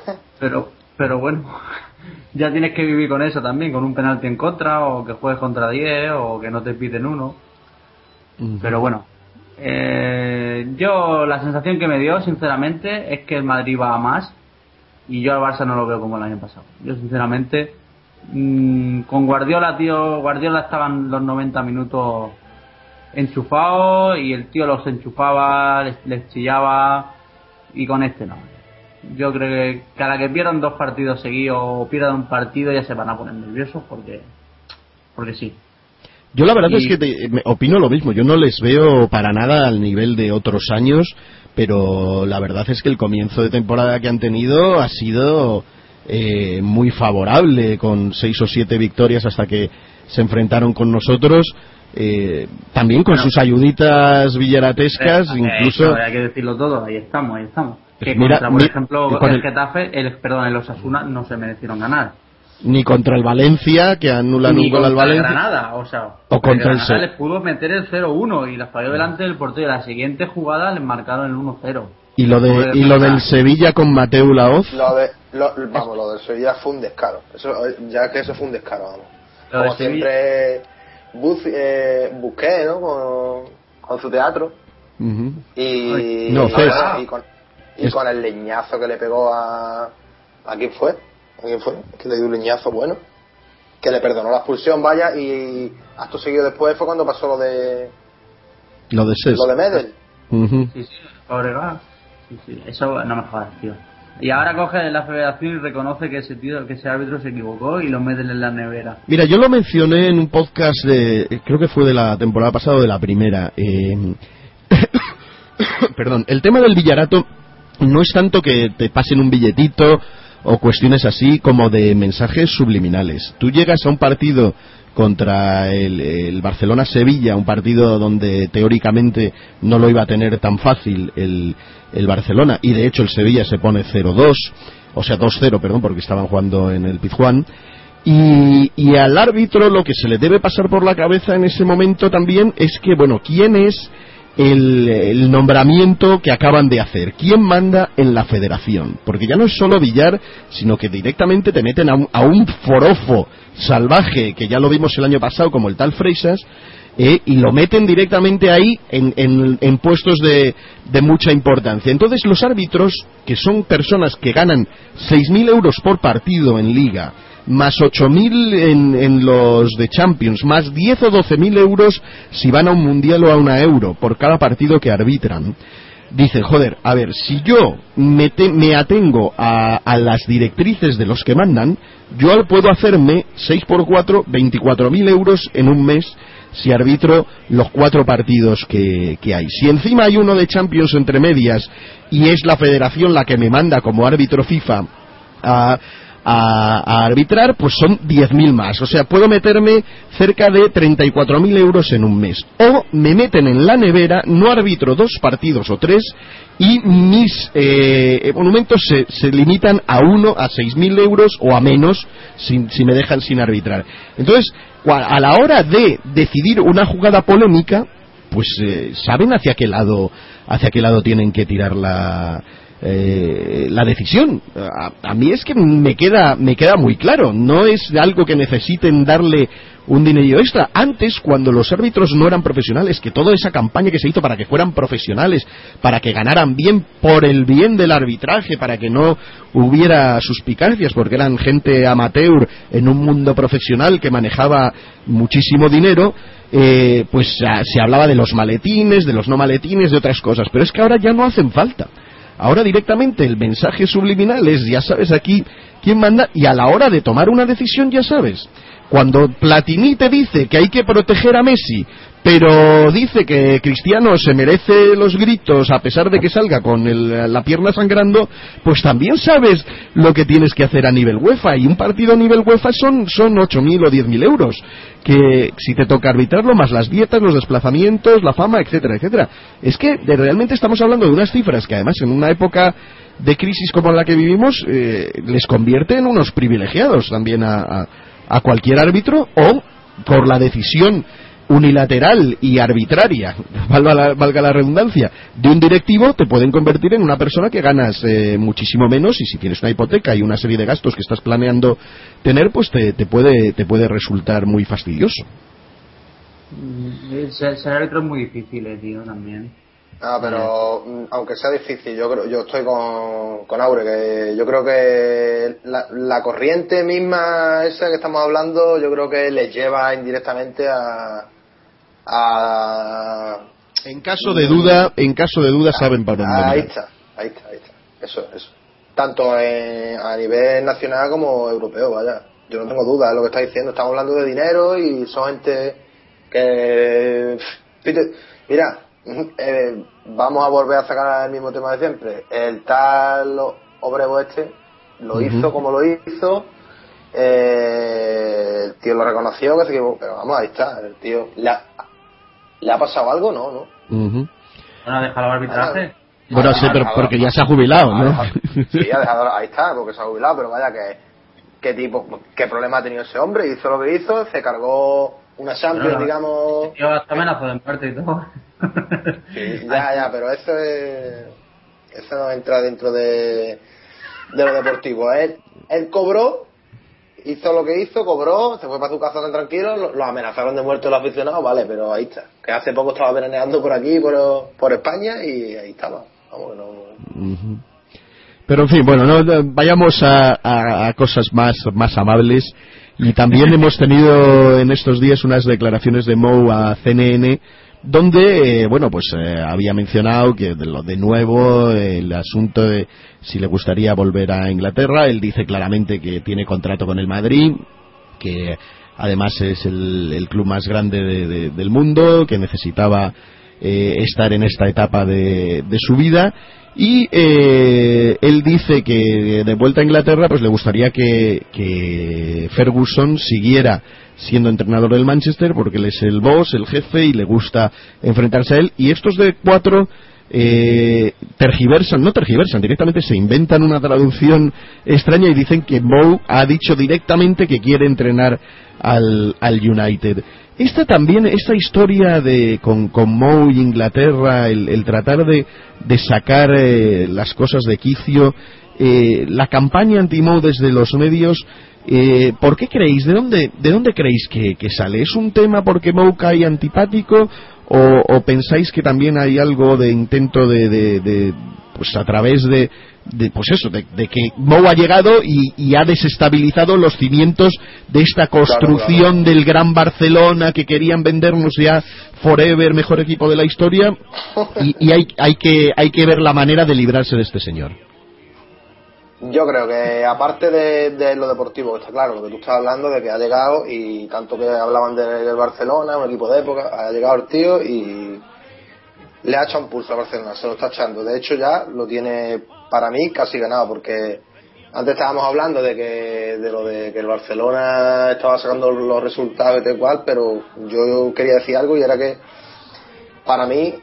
Pero, pero bueno, ya tienes que vivir con eso también, con un penalti en contra, o que juegues contra 10, o que no te piten uno. Pero bueno, eh, yo la sensación que me dio, sinceramente, es que el Madrid va a más y yo al Barça no lo veo como el año pasado. Yo, sinceramente, mm, con Guardiola, tío, Guardiola estaban los 90 minutos enchufados y el tío los enchufaba, les, les chillaba y con este no. Yo creo que cada que pierdan dos partidos seguidos o pierdan un partido ya se van a poner nerviosos porque, porque sí. Yo la verdad Y- es que te- me- opino lo mismo. Yo no les veo para nada al nivel de otros años, pero la verdad es que el comienzo de temporada que han tenido ha sido eh, muy favorable, con seis o siete victorias hasta que se enfrentaron con nosotros. eh, también con Bueno. sus ayuditas villaratescas, Eh, incluso... hay que decirlo todo, ahí estamos, ahí estamos. Que Mira, contra, por mi- ejemplo, con el, el- Getafe, el, perdón, el Osasuna no se merecieron ganar. Ni contra el Valencia, que anulan Ni un gol al contra el Valencia. Granada, o sea, O contra el Granada Se- les pudo meter el 0-1 y la falló delante del portero. La siguiente jugada les marcaron el 1-0. Y lo, de, y lo del Sevilla con Mateu Laoz. Lo de, lo- vamos, lo del Sevilla fue un descaro. Eso, ya que eso fue un descaro, vamos. Lo Como siempre, Buz, eh, Busqué, ¿no? Con, con su teatro. Y, No, y, con, y Es- con el leñazo que le pegó a. ¿A quién fue? ¿A quién fue? Que le dio un leñazo bueno. Que le perdonó la expulsión, vaya, y acto seguido después fue cuando pasó lo de. Lo de Ses. Lo de Medel. Ujú. Sí, sí, Fabregas. Sí, sí, eso no me jodas, tío. Y ahora coge la federación y reconoce que ese tío, que ese árbitro se equivocó y lo meten en la nevera. Mira, yo lo mencioné en un podcast de, creo que fue de la temporada pasada o de la primera. eh, perdón, el tema del Villarato no es tanto que te pasen un billetito o cuestiones así como de mensajes subliminales. Tú llegas a un partido contra el, el Barcelona-Sevilla, un partido donde teóricamente no lo iba a tener tan fácil el, el Barcelona, y de hecho el Sevilla se pone 0-2, o sea 2-0, perdón, porque estaban jugando en el Pizjuán, y, y al árbitro lo que se le debe pasar por la cabeza en ese momento también es que, bueno, ¿quién es el, nombramiento que acaban de hacer? ¿Quién manda en la federación? Porque ya no es solo Villar, sino que directamente te meten a un, forofo salvaje, que ya lo vimos el año pasado como el tal Freisas, eh, y lo meten directamente ahí en, en- en puestos de, de mucha importancia. Entonces los árbitros, que son personas que ganan 6.000 euros por partido en liga, más 8.000 en, en los de Champions, más 10 o 12.000 euros si van a un mundial o a una euro por cada partido que arbitran. Dicen, joder, a ver, si yo me, te- me atengo a, a las directrices de los que mandan, yo puedo hacerme 6 por 4, 24.000 euros en un mes si arbitro los cuatro partidos que, que hay. Si encima hay uno de Champions entre medias y es la federación la que me manda como árbitro FIFA a, a- arbitrar, pues son 10.000 más. O sea, puedo meterme cerca de 34.000 euros en un mes. O me meten en la nevera, no arbitro dos partidos o tres y mis eh, monumentos se, limitan a uno, a 6.000 euros o a menos si, si me dejan sin arbitrar. Entonces, a la hora de decidir una jugada polémica, pues eh, saben hacia qué lado hacia qué lado tienen que tirar la eh, la decisión. A, mí es que me queda me queda muy claro. No es algo que necesiten darle un dinero extra. Antes cuando los árbitros no eran profesionales que toda esa campaña que se hizo para que fueran profesionales para que ganaran bien por el bien del arbitraje para que no hubiera suspicacias porque eran gente amateur en un mundo profesional que manejaba muchísimo dinero eh, pues ah, se hablaba de los maletines, de los no maletines, de otras cosas, pero es que ahora ya no hacen falta. Ahora directamente el mensaje subliminal es, ya sabes aquí quién manda, y a la hora de tomar una decisión ya sabes. Cuando Platini te dice que hay que proteger a Messi, pero dice que Cristiano se merece los gritos a pesar de que salga con el- la pierna sangrando, pues también sabes lo que tienes que hacer a nivel UEFA. Y un partido a nivel UEFA son, son 8.000 o 10.000 euros, que si te toca arbitrarlo, más las dietas, los desplazamientos, la fama, etcétera, etcétera. Es que realmente estamos hablando de unas cifras que además en una época de crisis como la que vivimos eh, les convierte en unos privilegiados también a- a cualquier árbitro o por la decisión unilateral y arbitraria, valga la, redundancia, de un directivo te pueden convertir en una persona que ganas eh, muchísimo menos y si tienes una hipoteca y una serie de gastos que estás planeando tener, pues te, te puede, te puede resultar muy fastidioso. Mm, ser árbitro es muy difícil, eh, tío, también. Ah, pero mm, aunque sea difícil, yo creo, yo estoy con, con Aure, que yo creo que la, la corriente misma esa que estamos hablando, yo creo que les lleva indirectamente a, a En caso de duda, en caso de duda saben para dónde ahí está, ahí está, ahí está, eso, eso. Tanto en- a nivel nacional como europeo, vaya. Yo no tengo duda de lo que está diciendo. Estamos hablando de dinero y son gente que. Mira, eh, vamos a volver a sacar el mismo tema de siempre. El tal Obrevo este lo hizo como lo hizo. eh, el tío lo reconoció que se equivocó. Pero vamos, ahí está. El tío. ¿Le ha, ¿le ha pasado algo? No, no. Bueno, déjalo al arbitraje. Bueno, sí, pero porque ya se ha jubilado, ¿no? Sí, ha dejado, ahí está, porque se ha jubilado, pero vaya que qué tipo, qué problema ha tenido ese hombre, hizo lo que hizo, se cargó una Champions, Bueno, digamos, Yo hasta amenazo de muerte y todo. sí, ya, ya, pero eso es, eso no entra dentro de, de lo deportivo, él, él cobró, hizo lo que hizo, cobró, se fue para su casa tan tranquilo, lo, lo amenazaron de muerte los aficionados, vale, pero ahí está, que hace poco estaba veraneando por aquí, por, por España, y ahí estaba, vamos, no. Pero en fin, bueno, no, no, vayamos a, a- a cosas más, más amables. Y también hemos tenido en estos días unas declaraciones de Mou a CNN donde, eh, bueno, pues eh, había mencionado que de, lo, de nuevo el asunto de si le gustaría volver a Inglaterra. Él dice claramente que tiene contrato con el Madrid, que además es el, el club más grande de- de- del mundo, que necesitaba eh, estar en esta etapa de, su vida y eh, él dice que de vuelta a Inglaterra pues le gustaría que Ferguson siguiera siendo entrenador del Manchester porque él es el boss, el jefe y le gusta enfrentarse a él y estos de cuatro eh, tergiversan, no tergiversan, directamente se inventan una traducción extraña y dicen que Moe ha dicho directamente que quiere entrenar al, al United. Esta también, esta historia de con, con Moe y Inglaterra, el, el tratar de, de sacar eh, las cosas de quicio, eh, la campaña anti-Moe desde los medios, eh, ¿por qué creéis? ¿De dónde, de dónde creéis que, que sale? ¿Es un tema porque Moe cae antipático o, o pensáis que también hay algo de intento de, de- de, pues a través de, de, pues eso, de, de que Mou ha llegado y, y ha desestabilizado los cimientos de esta construcción del gran Barcelona que querían vendernos ya forever, mejor equipo de la historia y, y hay, hay, que, hay que ver la manera de librarse de este señor. Yo creo que aparte de, lo deportivo, está claro, lo que tú estás hablando de que ha llegado y tanto que hablaban de- del Barcelona, un equipo de época, ha llegado el tío y le ha echado un pulso al Barcelona, se lo está echando. De hecho ya lo tiene para mí casi ganado porque antes estábamos hablando de que de lo de que el Barcelona estaba sacando los resultados y tal cual, pero yo quería decir algo y era que para mí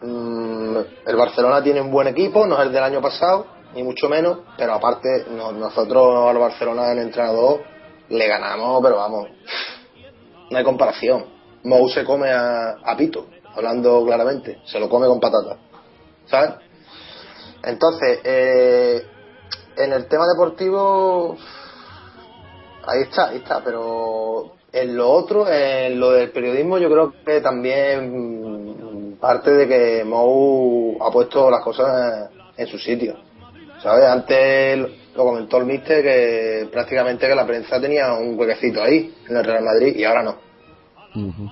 mm, el Barcelona tiene un buen equipo, no es el del año pasado, ni mucho menos, pero aparte no- nosotros al Barcelona en entrenador le ganamos, pero vamos, no hay comparación. Mou se come a, a Pito, hablando claramente, se lo come con patata, ¿sabes? Entonces, eh, en el tema deportivo, ahí está, ahí está, pero en lo otro, en lo del periodismo, yo creo que también parte de que Mou ha puesto las cosas en su sitio. ¿Sabes? Antes lo comentó el mister que prácticamente que la prensa tenía un huequecito ahí, en el Real Madrid, y ahora no. Ujú.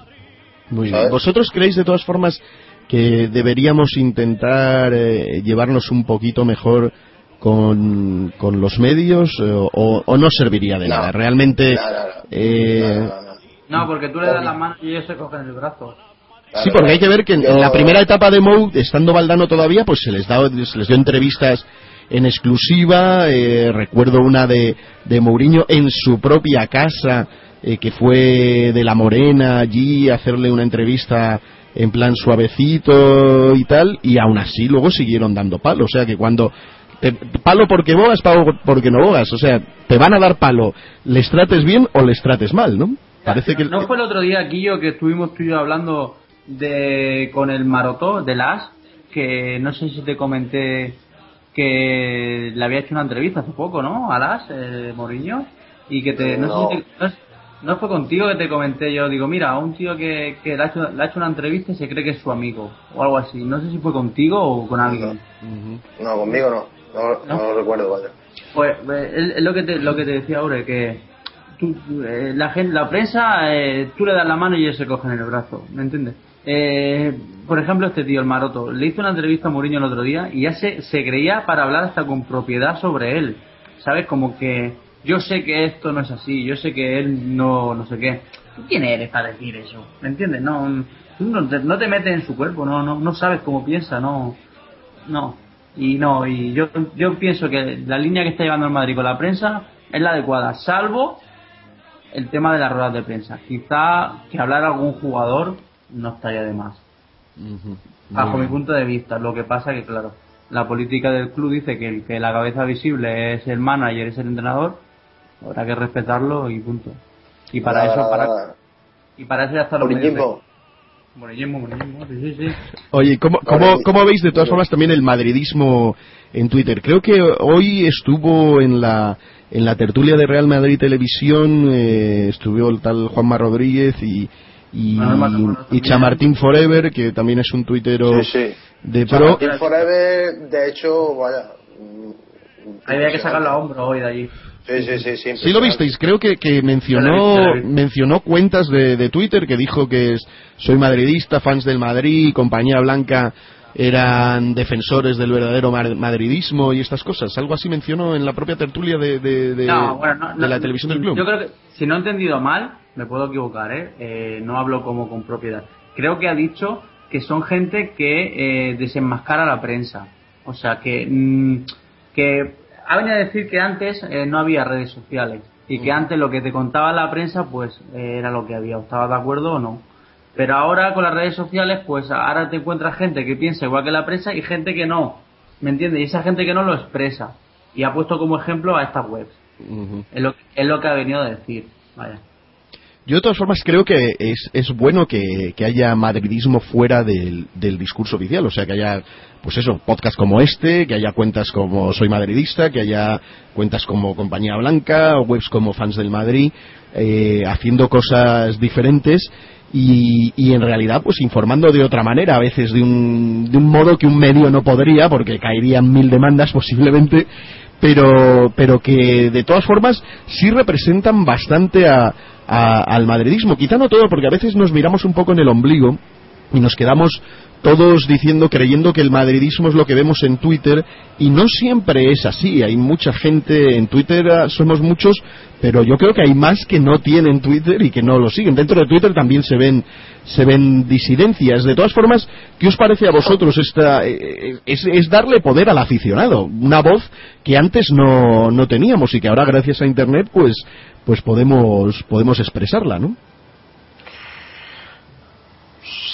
Muy bien. ¿Sabes? ¿Vosotros creéis de todas formas que deberíamos intentar eh, llevarnos un poquito mejor con, con los medios eh, o, o no serviría de No. nada. Realmente. No, no, no. eh, No, no, no. No, porque tú le das la mano y ellos se cogen el brazo. Sí, porque hay que ver que en, en la primera etapa de Mou, estando Valdano todavía, pues se les, da, se les dio entrevistas en exclusiva. eh, recuerdo una de, de Mourinho en su propia casa, eh, que fue de La Morena allí a hacerle una entrevista en plan suavecito y tal, y aún así luego siguieron dando palo. O sea que cuando. te- palo porque bogas, palo porque no bogas. O sea, te van a dar palo, les trates bien o les trates mal, ¿no? Parece que. ¿No fue el otro día, Guillo, que estuvimos tú y yo hablando de con el Marotó, de Las, que no sé si te comenté que le había hecho una entrevista hace poco, ¿no? A Las, eh, Mourinho, y que te... No, No. sé si te- no, no fue contigo que te comenté yo, digo, mira, a un tío que, que le, ha hecho, le ha hecho una entrevista y se cree que es su amigo, o algo así. No sé si fue contigo o con alguien. No, conmigo no. No, lo recuerdo, vaya. Pues eh, es es lo que te, lo que te decía ahora, que tú, eh, la gente, la prensa, eh, tú le das la mano y ellos se cogen el brazo, ¿me entiendes? Eh, por ejemplo, este tío, el Maroto, le hizo una entrevista a Mourinho el otro día y ya se, se creía para hablar hasta con propiedad sobre él, ¿sabes? Como que yo sé que esto no es así, yo sé que él no, no sé qué. ¿Tú quién eres para decir eso? ¿Me entiendes? No, tú no te, no te metes en su cuerpo, no, no, no sabes cómo piensa, no, no. Y no, y yo, yo pienso que la línea que está llevando el Madrid con la prensa es la adecuada, salvo el tema de las ruedas de prensa. Quizá que hablar algún jugador no estaría de más, bajo mi punto de vista. Lo que pasa que, claro, la política del club dice que, que la cabeza visible es el manager, es el entrenador, habrá que respetarlo y punto. Y para Nada, eso, para, nada. y para eso ya está sí, sí, sí. Oye, ¿cómo, cómo, Vale. cómo veis de todas formas también el madridismo en Twitter? Creo que hoy estuvo en la en la tertulia de Real Madrid Televisión, eh, estuvo el tal Juanma Rodríguez y, y, Matamoros y. Chamartín Forever, que también es un tuitero Sí, sí. de pro. Martín Forever, de hecho, vaya. Había que sacarlo a hombro hoy de allí. Sí, sí, sí. sí Sí lo visteis, creo que, que mencionó visto. mencionó cuentas de, de Twitter que dijo que es, soy madridista, fans del Madrid, compañía blanca eran defensores del verdadero madridismo y estas cosas. Algo así mencionó en la propia tertulia de, de, de- No, bueno, no, de no, la televisión del club. Yo creo que, si no he entendido mal, me puedo equivocar, ¿eh? Eh, no hablo como con propiedad. Creo que ha dicho que son gente que eh, desenmascara la prensa. O sea, que, mm, que ha venido a decir que antes eh, no había redes sociales y Mm. que antes lo que te contaba la prensa, pues eh, era lo que había. ¿O ¿Estabas de acuerdo o no? Pero ahora con las redes sociales, pues ahora te encuentras gente que piensa igual que la prensa y gente que no. ¿Me entiendes? Y esa gente que no lo expresa. Y ha puesto como ejemplo a estas webs. Es lo, es lo que ha venido a decir. Vaya. Yo de todas formas creo que es, es bueno que, que haya madridismo fuera del, del discurso oficial, o sea que haya, pues eso, podcast como este, que haya cuentas como Soy Madridista, que haya cuentas como Compañía Blanca, o webs como Fans del Madrid, eh, haciendo cosas diferentes y, y en realidad pues informando de otra manera, a veces de un, de un modo que un medio no podría, porque caerían mil demandas posiblemente, pero, pero que de todas formas sí representan bastante a, al madridismo. Quizá no todo, porque a veces nos miramos un poco en el ombligo y nos quedamos todos diciendo, creyendo que el madridismo es lo que vemos en Twitter y no siempre es así. Hay mucha gente en Twitter, ah, somos muchos, pero yo creo que hay más que no tienen Twitter y que no lo siguen. Dentro de Twitter también se ven se ven disidencias. De todas formas, ¿qué os parece a vosotros esta eh, es, es darle poder al aficionado, una voz que antes no, no teníamos y que ahora gracias a internet pues pues podemos podemos expresarla, ¿no?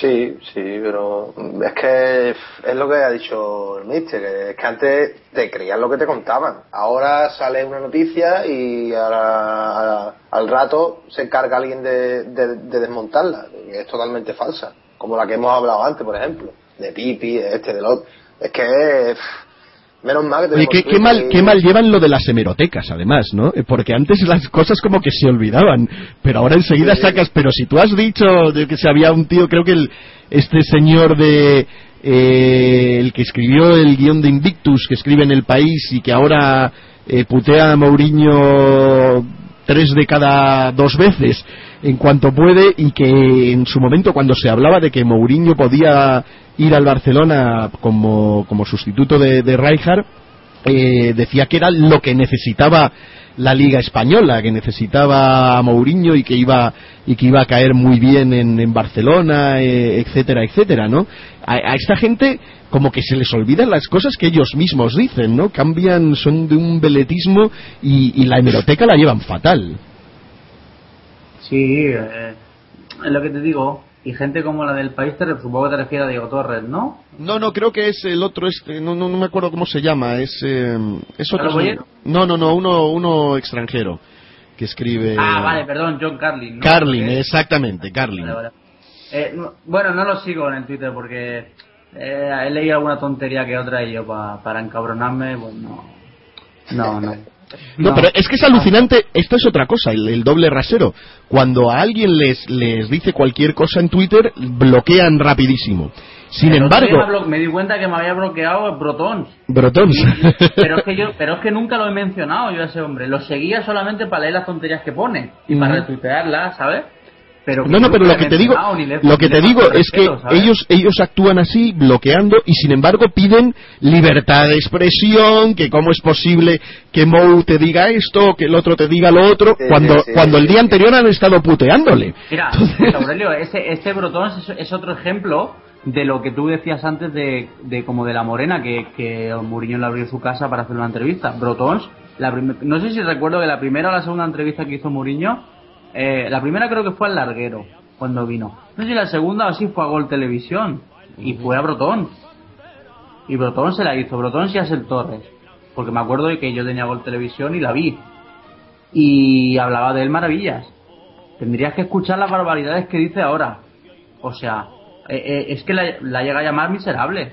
Sí, sí, pero es que es lo que ha dicho el mister, es que antes te creías lo que te contaban. Ahora sale una noticia y a al rato se encarga alguien de, de- de desmontarla. Es totalmente falsa. Como la que hemos hablado antes, por ejemplo. De Pipi, este, de otro. Es que... pff, Menos mal que Oye, qué, qué mal, y- qué mal llevan lo de las hemerotecas, además, ¿no? Eh, Porque antes las cosas como que se olvidaban, pero ahora enseguida Sí. sacas, pero si tú has dicho de que se había un tío, creo que el, este señor de, eh, el que escribió el guion de Invictus, que escribe en El País y que ahora eh, putea a Mourinho tres de cada dos veces en cuanto puede y que en su momento cuando se hablaba de que Mourinho podía ir al Barcelona como, como sustituto de, de eh, decía que era lo que necesitaba la liga española, que necesitaba a Mourinho y que iba y que iba a caer muy bien en, en Barcelona, eh, etcétera, etcétera, ¿no? A, a esta gente como que se les olvidan las cosas que ellos mismos dicen, ¿no? Cambian, son de un veletismo y, y la hemeroteca la llevan fatal. Sí, eh, es lo que te digo. Y gente como la del país, te supongo que te refieres a Diego Torres, ¿no? No, no, creo que es el otro, este, no, no, no me acuerdo cómo se llama, es, eh, es otro. No, no, no, uno, uno extranjero que escribe. Ah, vale, perdón, John Carlin. ¿no? Carlin, exactamente, Carlin. Vale, vale. Eh, no- bueno, no lo sigo en el Twitter porque eh, he leído alguna tontería que otra y yo pa- para encabronarme, pues no. No, no. No, pero es que es alucinante, esto es otra cosa, el, el doble rasero. Cuando a alguien les, les dice cualquier cosa en Twitter, bloquean rapidísimo. Sin embargo, me, di cuenta que me había bloqueado Brotons. Brotons. Pero es que yo, pero es que nunca lo he mencionado yo a ese hombre. Lo seguía solamente para leer las tonterías que pone y para retuitearlas, ¿sabes? Pero No, no, pero lo que te digo, lo que te digo es que ellos ellos actúan así bloqueando y sin embargo piden libertad de expresión, que cómo es posible que Mou te diga esto, que el otro te diga lo otro, Sí, cuando sí, sí, cuando el sí, día sí. anterior han estado puteándole. Mira, Entonces- Aurelio, ese, este Brotons es, es otro ejemplo de lo que tú decías antes de, de como de la morena que, que Mourinho le abrió su casa para hacer una entrevista. Brotons, la no sé si recuerdo que la primera o la segunda entrevista que hizo Mourinho, eh, la primera creo que fue al larguero cuando vino. No sé si la segunda si fue a Gol Televisión y fue a Brotons. Y Brotons se la hizo, Brotons y Asel Torres. Porque me acuerdo de que yo tenía Gol Televisión y la vi. Y hablaba de él maravillas. Tendrías que escuchar las barbaridades que dice ahora. O sea, eh, eh, es que la llega a llamar miserable.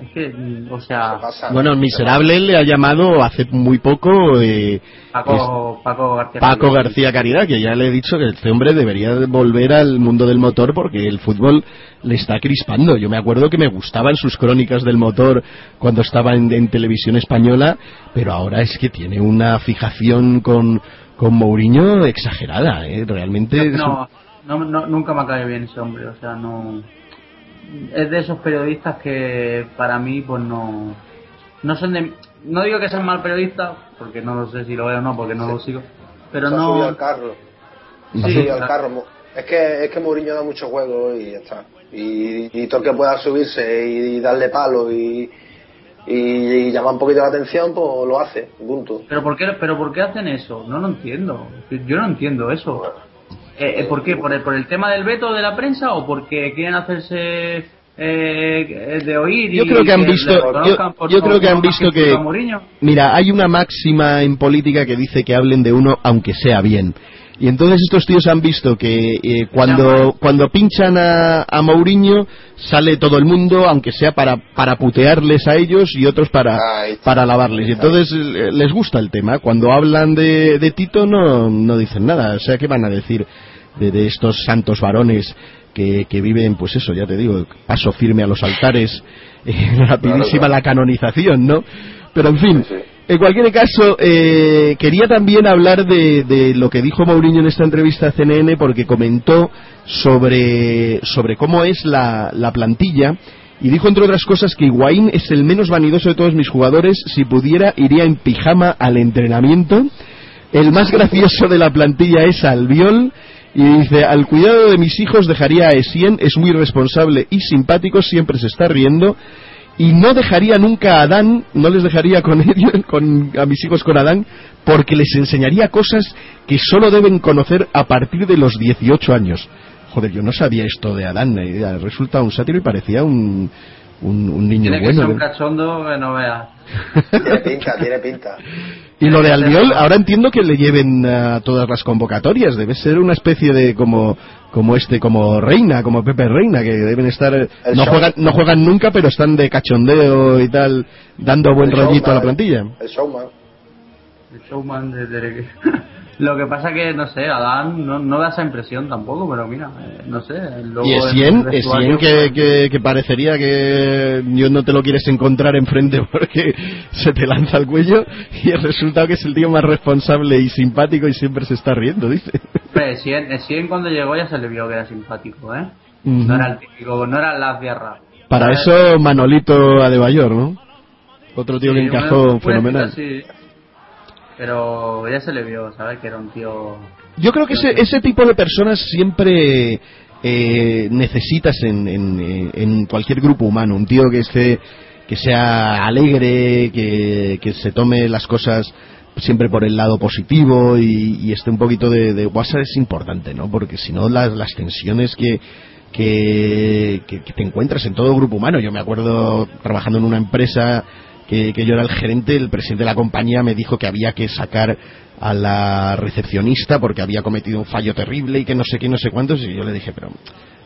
Es que, mm, o sea, pasa. Bueno, el miserable le ha llamado hace muy poco eh, Paco, Paco García. Paco Caridad. García Caridad, que ya le he dicho que este hombre debería de volver al mundo del motor porque el fútbol le está crispando. Yo me acuerdo que me gustaban sus crónicas del motor cuando estaba en, en televisión española, pero ahora es que tiene una fijación con, con Mourinho exagerada, ¿eh? Realmente... un- no, no, nunca me ha caído bien ese hombre. O sea, no. Es de esos periodistas que para mí, pues no. No son de. No digo que sean mal periodistas, porque no lo sé si lo veo o no, porque no lo sigo. Pero Se ha subido al no. carro. Ha Sí, subido al claro. carro. Es que, es que Mourinho da mucho juego y ya está. Y, y todo el que pueda subirse y, darle palo y, y, y llamar un poquito la atención, pues lo hace. Punto. Pero ¿por qué, pero ¿por qué hacen eso? No lo entiendo. Yo no entiendo eso. Eh, ¿Por qué? ¿Por el, ¿Por el tema del veto de la prensa o porque quieren hacerse eh, de oír? y Yo creo que han visto, yo, creo que han visto que, mira, hay una máxima en política que dice que hablen de uno aunque sea bien. Y entonces estos tíos han visto que eh, cuando, cuando pinchan a, a Mourinho sale todo el mundo, aunque sea para, para putearles a ellos y otros para, para alabarles. Y entonces eh, les gusta el tema. Cuando hablan de, de Tito no, no dicen nada. O sea, ¿qué van a decir de, de estos santos varones que, que viven, pues eso, ya te digo, paso firme a los altares, eh, rapidísima la canonización, ¿no? Pero en fin, Sí, sí. En cualquier caso, eh, quería también hablar de, lo que dijo Mourinho en esta entrevista a CNN porque comentó sobre, sobre cómo es la, la plantilla y dijo entre otras cosas que Higuaín es el menos vanidoso de todos mis jugadores, si pudiera iría en pijama al entrenamiento. El más gracioso de la plantilla es Albiol y dice, al cuidado de mis hijos dejaría a Essien, es muy responsable y simpático, siempre se está riendo y no dejaría nunca a Adán, no les dejaría con ellos, con, a mis hijos con Adán, porque les enseñaría cosas que solo deben conocer a partir de los 18 años. Joder, yo no sabía esto de Adán, eh, resulta un sátiro y parecía un, un, un niño Tiene que bueno. ser un cachondo que no veas. Tiene pinta, tiene pinta. Y lo de Albiol, ahora entiendo que le lleven a todas las convocatorias. Debe ser una especie de como como este, como Reina, como Pepe Reina, que deben estar. El No show. juegan, no juegan nunca, pero están de cachondeo y tal, dando buen El rollito a la plantilla. El showman. El showman de, de- Lo que pasa que, no sé, Adán no, no da esa impresión tampoco, pero mira, eh, no sé. luego Y Essien, el vestuario, Essien que, pues, que, que parecería que Dios no te lo quieres encontrar enfrente porque se te lanza al cuello y el resultado que es el tío más responsable y simpático y siempre se está riendo, dice. Hombre, Essien, Essien cuando llegó ya se le vio que era simpático, ¿eh? Ujú. No era el típico, no era la Sierra. Para eso Manolito Adebayor, ¿no? Otro tío que Sí, encajó una- fenomenal. Sí. Pero ya se le vio, ¿sabes? Que era un tío. Yo creo que ese, ese tipo de personas siempre eh, necesitas en, en, en cualquier grupo humano. Un tío que esté que sea alegre, que, que se tome las cosas siempre por el lado positivo y, y esté un poquito de, de WhatsApp es importante, ¿no? Porque si no las, las tensiones que, que- que te encuentras en todo grupo humano. Yo me acuerdo trabajando en una empresa que, yo era el gerente, el presidente de la compañía me dijo que había que sacar a la recepcionista porque había cometido un fallo terrible y que no sé qué, no sé cuántos. Y yo le dije, pero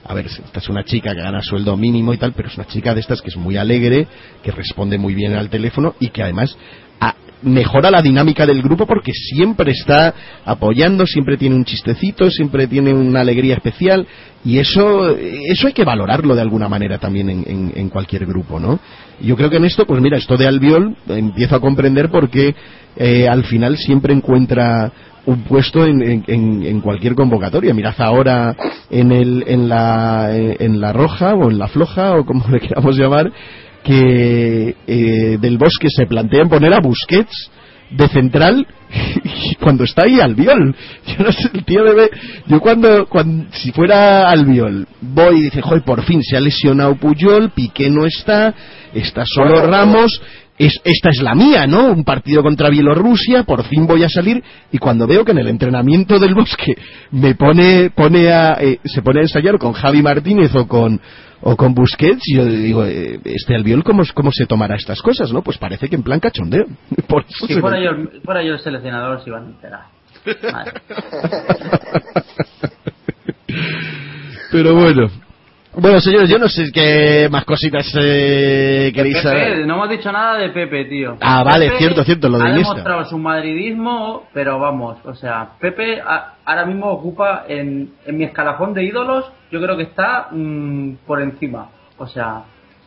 a ver, esta es una chica que gana sueldo mínimo y tal, pero es una chica de estas que es muy alegre, que responde muy bien al teléfono y que además mejora la dinámica del grupo porque siempre está apoyando, siempre tiene un chistecito, siempre tiene una alegría especial y eso, eso hay que valorarlo de alguna manera también en cualquier grupo, ¿no? Yo creo que en esto, pues mira, esto de Albiol eh, empiezo a comprender por qué eh, al final siempre encuentra un puesto en, en- en- en cualquier convocatoria. Mirad ahora en, el, en, la, eh, en la roja o en la floja o como le queramos llamar, que eh, del bosque se plantean poner a Busquets de central cuando está ahí Albiol. Yo no sé, el tío debe. Yo cuando, cuando si fuera Albiol, voy y dice, joder, por fin se ha lesionado Puyol, Piqué no está, está solo Ramos. Es, esta es la mía, ¿no? Un partido contra Bielorrusia, por fin voy a salir y cuando veo que en el entrenamiento del bosque me pone, pone a, eh, se pone a ensayar con Javi Martínez o con, o con Busquets, yo digo, eh, este Albiol, ¿cómo, ¿cómo se tomará estas cosas, no? Pues parece que en plan cachondeo. Por eso Si fuera me- yo, fuera yo el seleccionador, se iban a enterar. Vale. Pero bueno. Bueno, señores, yo no sé qué más cositas eh, queréis saber. no hemos dicho nada de Pepe, tío. Ah, vale, Pepe cierto, cierto, lo de Ha demostrado su madridismo, pero vamos, o sea, Pepe a- ahora mismo ocupa en, en mi escalafón de ídolos, yo creo que está mm, por encima. O sea,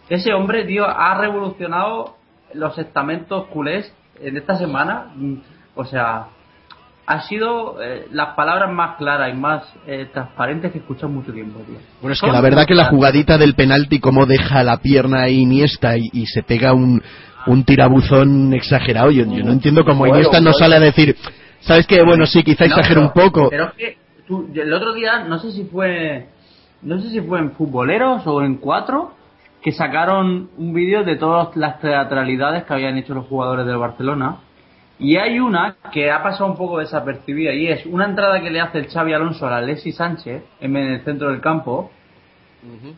ese hombre, tío, ha revolucionado los estamentos culés en esta semana. mm, O sea, ha sido eh, las palabras más claras y más eh, transparentes que he escuchado mucho tiempo, tío. Bueno, es que la verdad que la jugadita del penalti, como deja la pierna a Iniesta y, y se pega un, un tirabuzón exagerado, yo, yo no entiendo cómo Bueno, Iniesta no bueno. sale a decir, ¿sabes qué? Bueno, sí, quizá No, exagero un poco. Pero es que tú- el otro día, no sé si fue, no sé si fue en Futboleros o en Cuatro, que sacaron un vídeo de todas las teatralidades que habían hecho los jugadores del Barcelona. Y hay una que ha pasado un poco desapercibida y es una entrada que le hace el Xavi Alonso a la Alexis Sánchez en el centro del campo,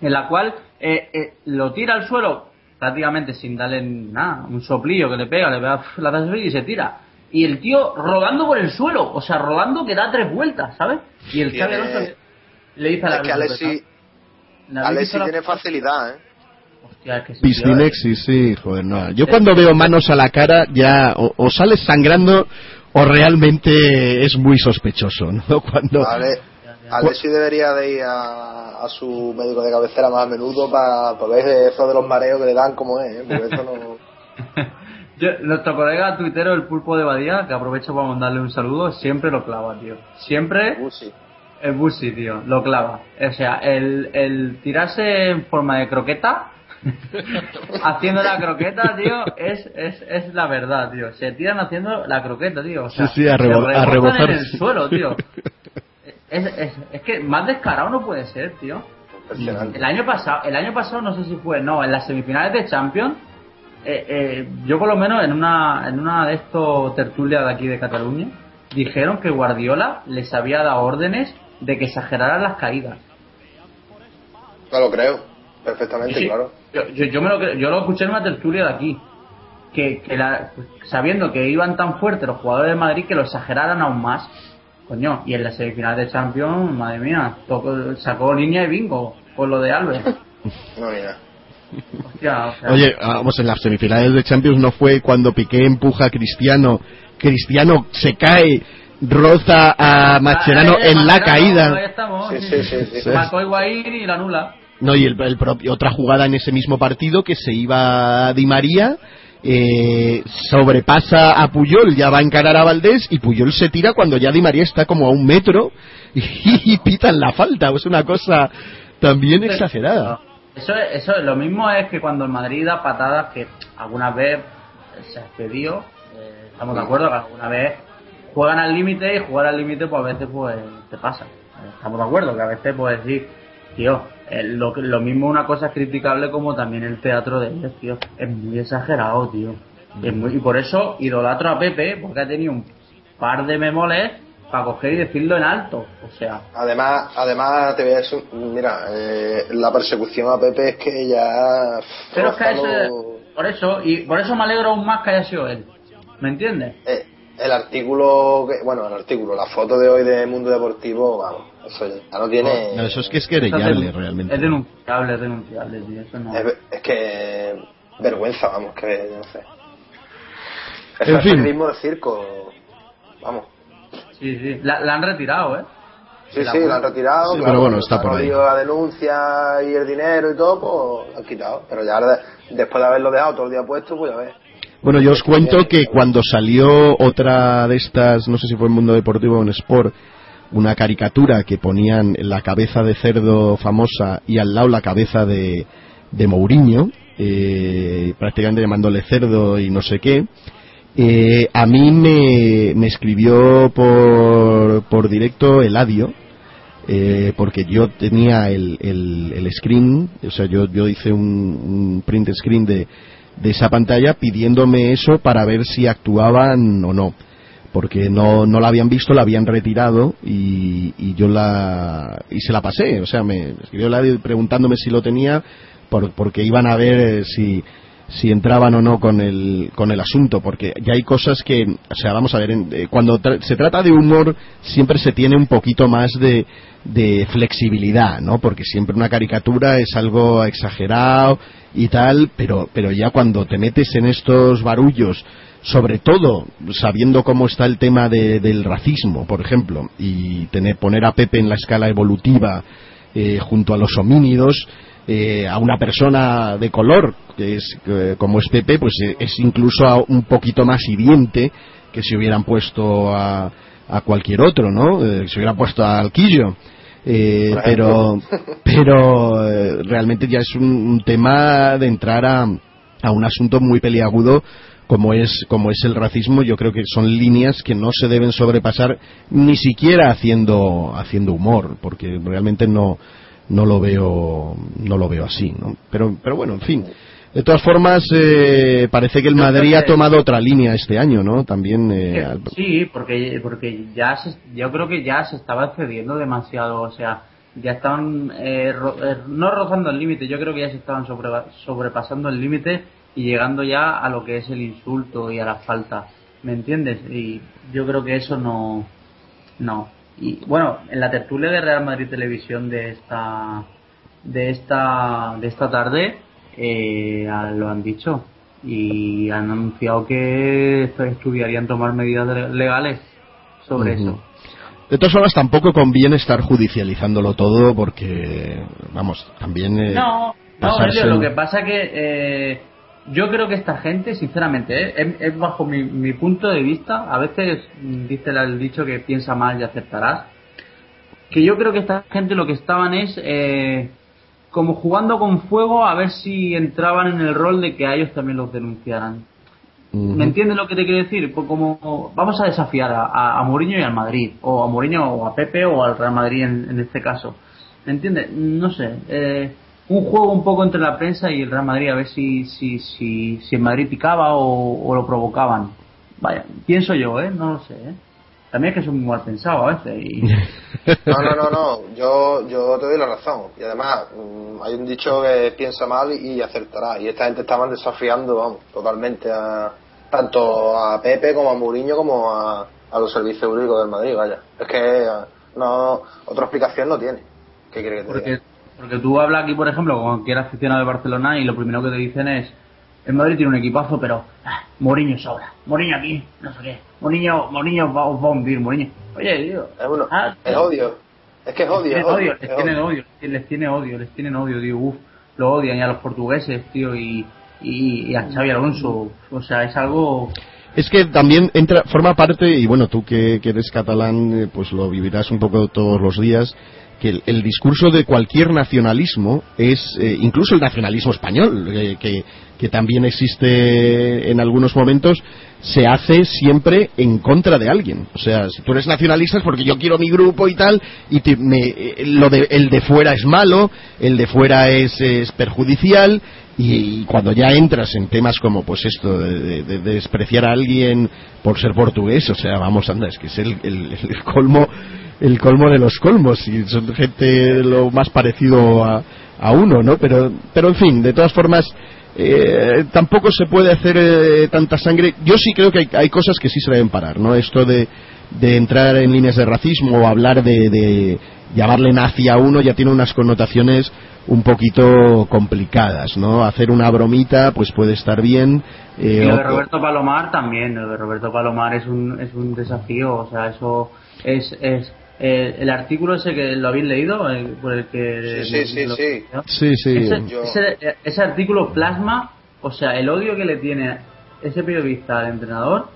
en la cual eh, eh, lo tira al suelo prácticamente sin darle nada, un soplillo que le pega, le pega la da y se tira. Y el tío rodando por el suelo, o sea, rodando que da tres vueltas, ¿sabes? Y el Xavi Alonso le dice a la Es que Alexi, ¿Le habéis Alexi visto la- tiene facilidad, ¿eh? Hostia, es que sí, Piscinexis, sí, joder, no. Yo cuando veo manos a la cara, ya o, o sales sangrando o realmente es muy sospechoso, ¿no? Cuando... Ale- Alexi debería de ir a, a su médico de cabecera más a menudo para ver eso de los mareos que le dan como es, ¿eh? Porque eso no... Yo- nuestro colega tuitero, el pulpo de Badía, que aprovecho para mandarle un saludo, siempre lo clava, tío. Siempre el Busi, tío, lo clava. O sea, el, el tirarse en forma de croqueta, haciendo la croqueta, tío, es, es, es la verdad, tío. Se tiran haciendo la croqueta, tío. O sea, Sí, sí, a se rebo- a rebotan rebozar. en el suelo, tío. Es, es, es que más descarado no puede ser, tío. El año pasado, el año pasado no sé si fue, no, en las semifinales de Champions, eh, eh, yo por lo menos en una, en una de estos tertulias de aquí de Cataluña, dijeron que Guardiola les había dado órdenes de que exageraran las caídas. No lo creo, perfectamente, Sí, claro. Yo, yo, yo me lo, yo lo escuché en una tertulia de aquí. Que, que la- sabiendo que iban tan fuertes los jugadores de Madrid que lo exageraran aún más. Coño, y en la semifinal de Champions, madre mía, tocó- sacó línea de bingo con lo de Alves. No, mira. Hostia, o sea, Oye, vamos, en las semifinales de Champions no fue cuando Piqué empuja a Cristiano, Cristiano se cae, roza a Mascherano eh, en la Mascherano, Ahí caída. estamos. Sí, sí, sí, sí. Sí. Marcó Higuaín y la nula. No, y el, el propio- otra jugada en ese mismo partido que se iba Di María, eh, sobrepasa a Puyol, ya va a encarar a Valdés y Puyol se tira cuando ya Di María está como a un metro y, pitan la falta. Es una cosa también exagerada. Eso, es- eso es- lo mismo es que cuando el Madrid da patadas que algunas veces se ha excedido. Eh, estamos de acuerdo que alguna vez juegan al límite y jugar al límite pues a veces pues te pasa. Estamos de acuerdo que a veces puedes decir, tío, eh, lo, lo mismo una cosa es criticable como también el teatro de ellos, tío. Es muy exagerado, tío. Es muy- y por eso idolatro a Pepe porque ha tenido un par de memoles para coger y decirlo en alto. O sea, Además, además te voy a decir, mira, eh, la persecución a Pepe es que ya... pero es que ese- por eso, y por eso me alegro aún más que haya sido él. ¿Me entiendes? eh, el artículo, que, bueno, el artículo, la foto de hoy de Mundo Deportivo, vamos, eso ya no tiene... No, eso es que es Eso es querellable, denun- realmente. Es denunciable, es denunciable, tío. Eso no. Es, es que vergüenza, vamos, que no sé. Es En el fin. periodismo de circo, vamos. Sí, sí. La, la han retirado, ¿eh? Sí, La sí, lo han retirado. Sí, claro, pero bueno, está por ahí. la denuncia y el dinero y todo, pues lo han quitado. Pero ya de- después de haberlo dejado todo el día puesto, pues ya ves. Bueno, yo os cuento que cuando salió otra de estas, no sé si fue en Mundo Deportivo o en Sport, una caricatura que ponían la cabeza de cerdo famosa y al lado la cabeza de, de Mourinho, eh, prácticamente llamándole cerdo y no sé qué, eh, a mí me, me escribió por, por directo Eladio, eh, porque yo tenía el, el, el screen, o sea, yo, yo hice un, un print screen de, de esa pantalla pidiéndome eso para ver si actuaban o no. Porque no, no la habían visto, la habían retirado y, y yo la. y se la pasé. O sea, me escribió Eladio preguntándome si lo tenía, por, porque iban a ver eh, si, si entraban o no con el, con el asunto, porque ya hay cosas que, o sea, vamos a ver, en- eh, cuando se trata de humor siempre se tiene un poquito más de, de flexibilidad, ¿no? Porque siempre una caricatura es algo exagerado y tal, pero, pero ya cuando te metes en estos barullos, sobre todo sabiendo cómo está el tema de- del racismo, por ejemplo, y tener, poner a Pepe en la escala evolutiva eh, junto a los homínidos, eh, a una persona de color, que es eh, como es Pepe, pues eh, es incluso a- un poquito más hiriente que si hubieran puesto a, a cualquier otro, ¿no? Eh, si hubieran puesto a Alquillo. Eh, Por pero pero realmente ya es un, un tema de entrar a, a un asunto muy peliagudo como es como es el racismo yo creo que son líneas que no se deben sobrepasar ni siquiera haciendo haciendo humor porque realmente no no lo veo no lo veo así ¿no? pero pero bueno en fin de todas formas eh, parece que el Madrid ha tomado otra línea este año no también eh, Sí, porque, porque ya se, yo creo que ya se estaba excediendo demasiado, o sea, ya estaban eh, ro- eh, no rozando el límite, yo creo que ya se estaban sobre- sobrepasando el límite y llegando ya a lo que es el insulto y a la falta, ¿me entiendes? Y yo creo que eso no, no. Y bueno, en la tertulia de Real Madrid Televisión de esta, de esta, de esta tarde, eh, lo han dicho y han anunciado que estudiarían tomar medidas le- legales sobre eso. de todas formas tampoco conviene estar judicializándolo todo porque vamos también eh, No, no, Elio, lo que pasa que eh, yo creo que esta gente, sinceramente, eh, es, es bajo mi, mi punto de vista, a veces mm, dice el dicho que piensa mal y aceptarás, que yo creo que esta gente lo que estaban es eh, como jugando con fuego a ver si entraban en el rol de que a ellos también los denunciaran. ¿Me entiendes lo que te quiero decir? Pues como vamos a desafiar a, a, a Mourinho y al Madrid, o a Mourinho o a Pepe o al Real Madrid en, en este caso. ¿Me entiendes? No sé. eh, un juego un poco entre la prensa y el Real Madrid a ver si si si, si el Madrid picaba o, o lo provocaban. Vaya, pienso yo, ¿eh? No lo sé, ¿eh? También es que soy muy mal pensado a veces. Y... No, no, no, no. Yo, yo te doy la razón. Y además, mm, hay un dicho que piensa mal y acertará. Y esta gente estaban desafiando, vamos, totalmente a tanto a Pepe como a Mourinho como a, a los servicios jurídicos del Madrid, vaya. Es que eh, no otra explicación no tiene. ¿Qué quiere que te Porque, diga? Porque tú hablas aquí, por ejemplo, con cualquier aficionado de Barcelona y lo primero que te dicen es el Madrid tiene un equipazo, pero ah, Mourinho sobra. Mourinho aquí, no sé qué. Mourinho, Mourinho va, os va a hundir, Mourinho. Oye, tío. Es, uno, ah, es odio. Es que es odio. les Es tienen odio, odio, les es tienen odio. odio, les tienen odio, les tienen odio, tío. Uf, lo odian y a los portugueses, tío, y, y, y a Xavi Alonso. O sea, es algo... Es que también entra, forma parte, y bueno, tú que, que eres catalán, eh, pues lo vivirás un poco todos los días, que el, discurso de cualquier nacionalismo es, eh, incluso el nacionalismo español, eh, que, que también existe en algunos momentos, se hace siempre en contra de alguien. O sea, si tú eres nacionalista es porque yo quiero mi grupo y tal, y te- me- eh, lo de, el de fuera es malo, el de fuera es, es perjudicial, y, cuando ya entras en temas como pues esto de, de- de despreciar a alguien por ser portugués, o sea, vamos, anda, es que es el, el- colmo el colmo de los colmos y son gente lo más parecido a, a uno, ¿no? Pero, pero en fin, de todas formas, eh, tampoco se puede hacer eh, tanta sangre. Yo sí creo que hay, hay cosas que sí se deben parar, ¿no? Esto de, de entrar en líneas de racismo o hablar de, de llamarle nazi a uno ya tiene unas connotaciones un poquito complicadas, ¿no? Hacer una bromita pues puede estar bien. eh, Y lo de Roberto Palomar también, lo de Roberto Palomar es un, es un desafío, o sea, eso es, es eh, el artículo ese que lo habéis leído, eh, por el que... Sí, sí, sí, lo- sí. Sí, sí. Ese, Yo- ese- ese artículo plasma, o sea, el odio que le tiene ese periodista al entrenador,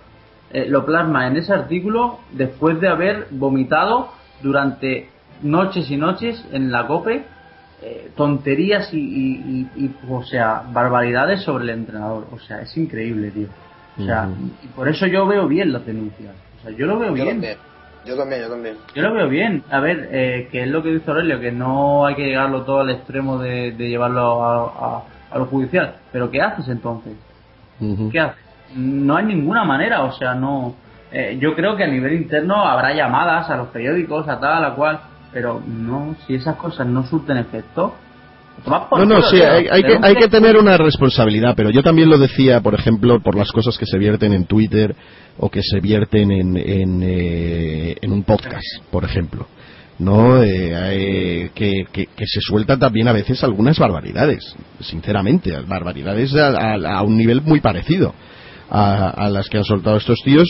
eh, lo plasma en ese artículo después de haber vomitado durante noches y noches en la COPE eh, tonterías y, y- y- y, o sea, barbaridades sobre el entrenador. O sea, es increíble, tío. O sea, y por eso yo veo bien las denuncias. O sea, yo lo veo Yo bien. también. Yo también, yo también. Yo lo veo bien. A ver, eh, que es lo que dice Aurelio, que no hay que llegarlo todo al extremo de, de llevarlo a, a- a lo judicial. Pero ¿qué haces entonces? ¿Qué haces? No hay ninguna manera, o sea, no. eh, yo creo que a nivel interno habrá llamadas a los periódicos, a tal, a cual, pero no, si esas cosas no surten efecto. No, no, sí, hay, hay que, hay que tener una responsabilidad, pero yo también lo decía, por ejemplo, por las cosas que se vierten en Twitter o que se vierten en, en, eh, en un podcast, por ejemplo. ¿no? Eh, eh, que, que- que se sueltan también a veces algunas barbaridades, sinceramente, barbaridades a, a- a un nivel muy parecido a, a las que han soltado estos tíos.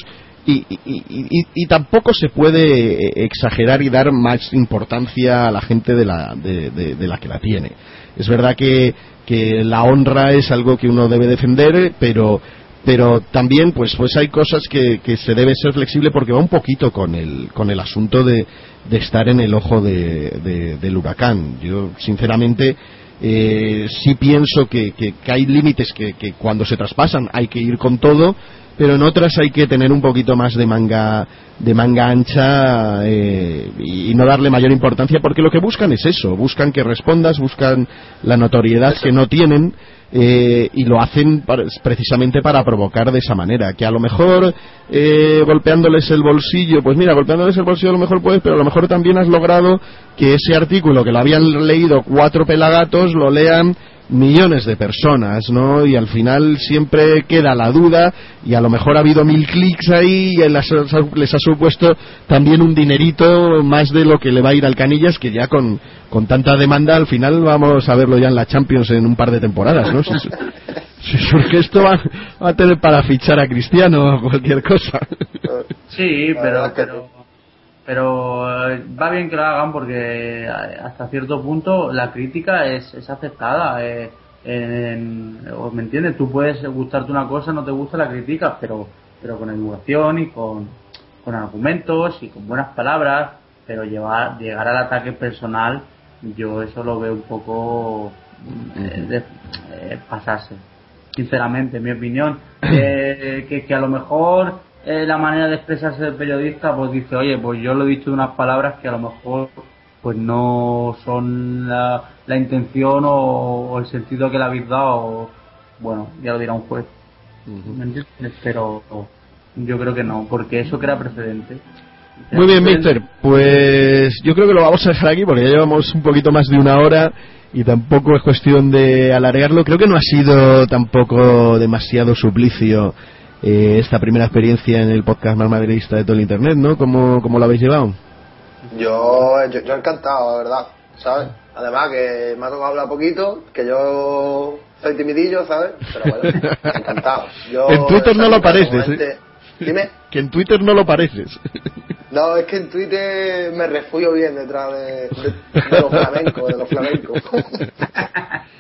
Y, y- y- y- tampoco se puede eh, exagerar y dar más importancia a la gente de la, de, la que la tiene. Es verdad que, que la honra es algo que uno debe defender, pero pero también pues pues hay cosas que, que se debe ser flexible porque va un poquito con el con el asunto de, de estar en el ojo de- de- del huracán yo sinceramente eh, sí pienso que, que- hay límites que cuando se traspasan hay que ir con todo pero en otras hay que tener un poquito más de manga de manga ancha eh, y, no darle mayor importancia porque lo que buscan es eso buscan que respondas buscan la notoriedad que no tienen eh, y lo hacen precisamente para provocar de esa manera que a lo mejor eh, golpeándoles el bolsillo pues mira golpeándoles el bolsillo a lo mejor puedes pero a lo mejor también has logrado que ese artículo que lo habían leído cuatro pelagatos lo lean millones de personas, ¿no? Y al final siempre queda la duda y a lo mejor ha habido mil clics ahí y les ha, les ha supuesto también un dinerito más de lo que le va a ir al Canillas que ya con, con tanta demanda al final vamos a verlo ya en la Champions en un par de temporadas, ¿no? Si, si surge esto va, va a tener para fichar a Cristiano o cualquier cosa. Sí, pero, pero, pero eh, va bien que lo hagan porque eh, hasta cierto punto la crítica es, es aceptada. eh, en- ¿Me entiendes? Tú puedes gustarte una cosa, no te gusta la crítica, pero, pero con educación y con, con argumentos y con buenas palabras, pero llevar, llegar al ataque personal, yo eso lo veo un poco eh, de- eh, pasarse sinceramente, en mi opinión, que, que a lo mejor eh, la manera de expresarse del periodista, pues dice, oye, pues yo lo he dicho de unas palabras que a lo mejor pues no son la, la intención o, o el sentido que le habéis dado, bueno, ya lo dirá un juez. ¿Me entiendes? Pero yo creo que no, porque eso crea precedente. Muy bien, mister. Pues yo creo que lo vamos a dejar aquí porque ya llevamos un poquito más de una hora y tampoco es cuestión de alargarlo. Creo que no ha sido tampoco demasiado suplicio eh, esta primera experiencia en el podcast más madridista de todo el Internet, ¿no? ¿Cómo, cómo lo habéis llevado? Yo, yo, yo encantado, la verdad, ¿sabes? Además que me ha tocado hablar poquito, que yo soy timidillo, ¿sabes? Pero bueno, encantado. Yo, En Twitter no lo pareces, ¿eh? Dime. Que en Twitter no lo pareces. No, es que en Twitter me refugio bien detrás de, de, de los flamencos, de los flamencos.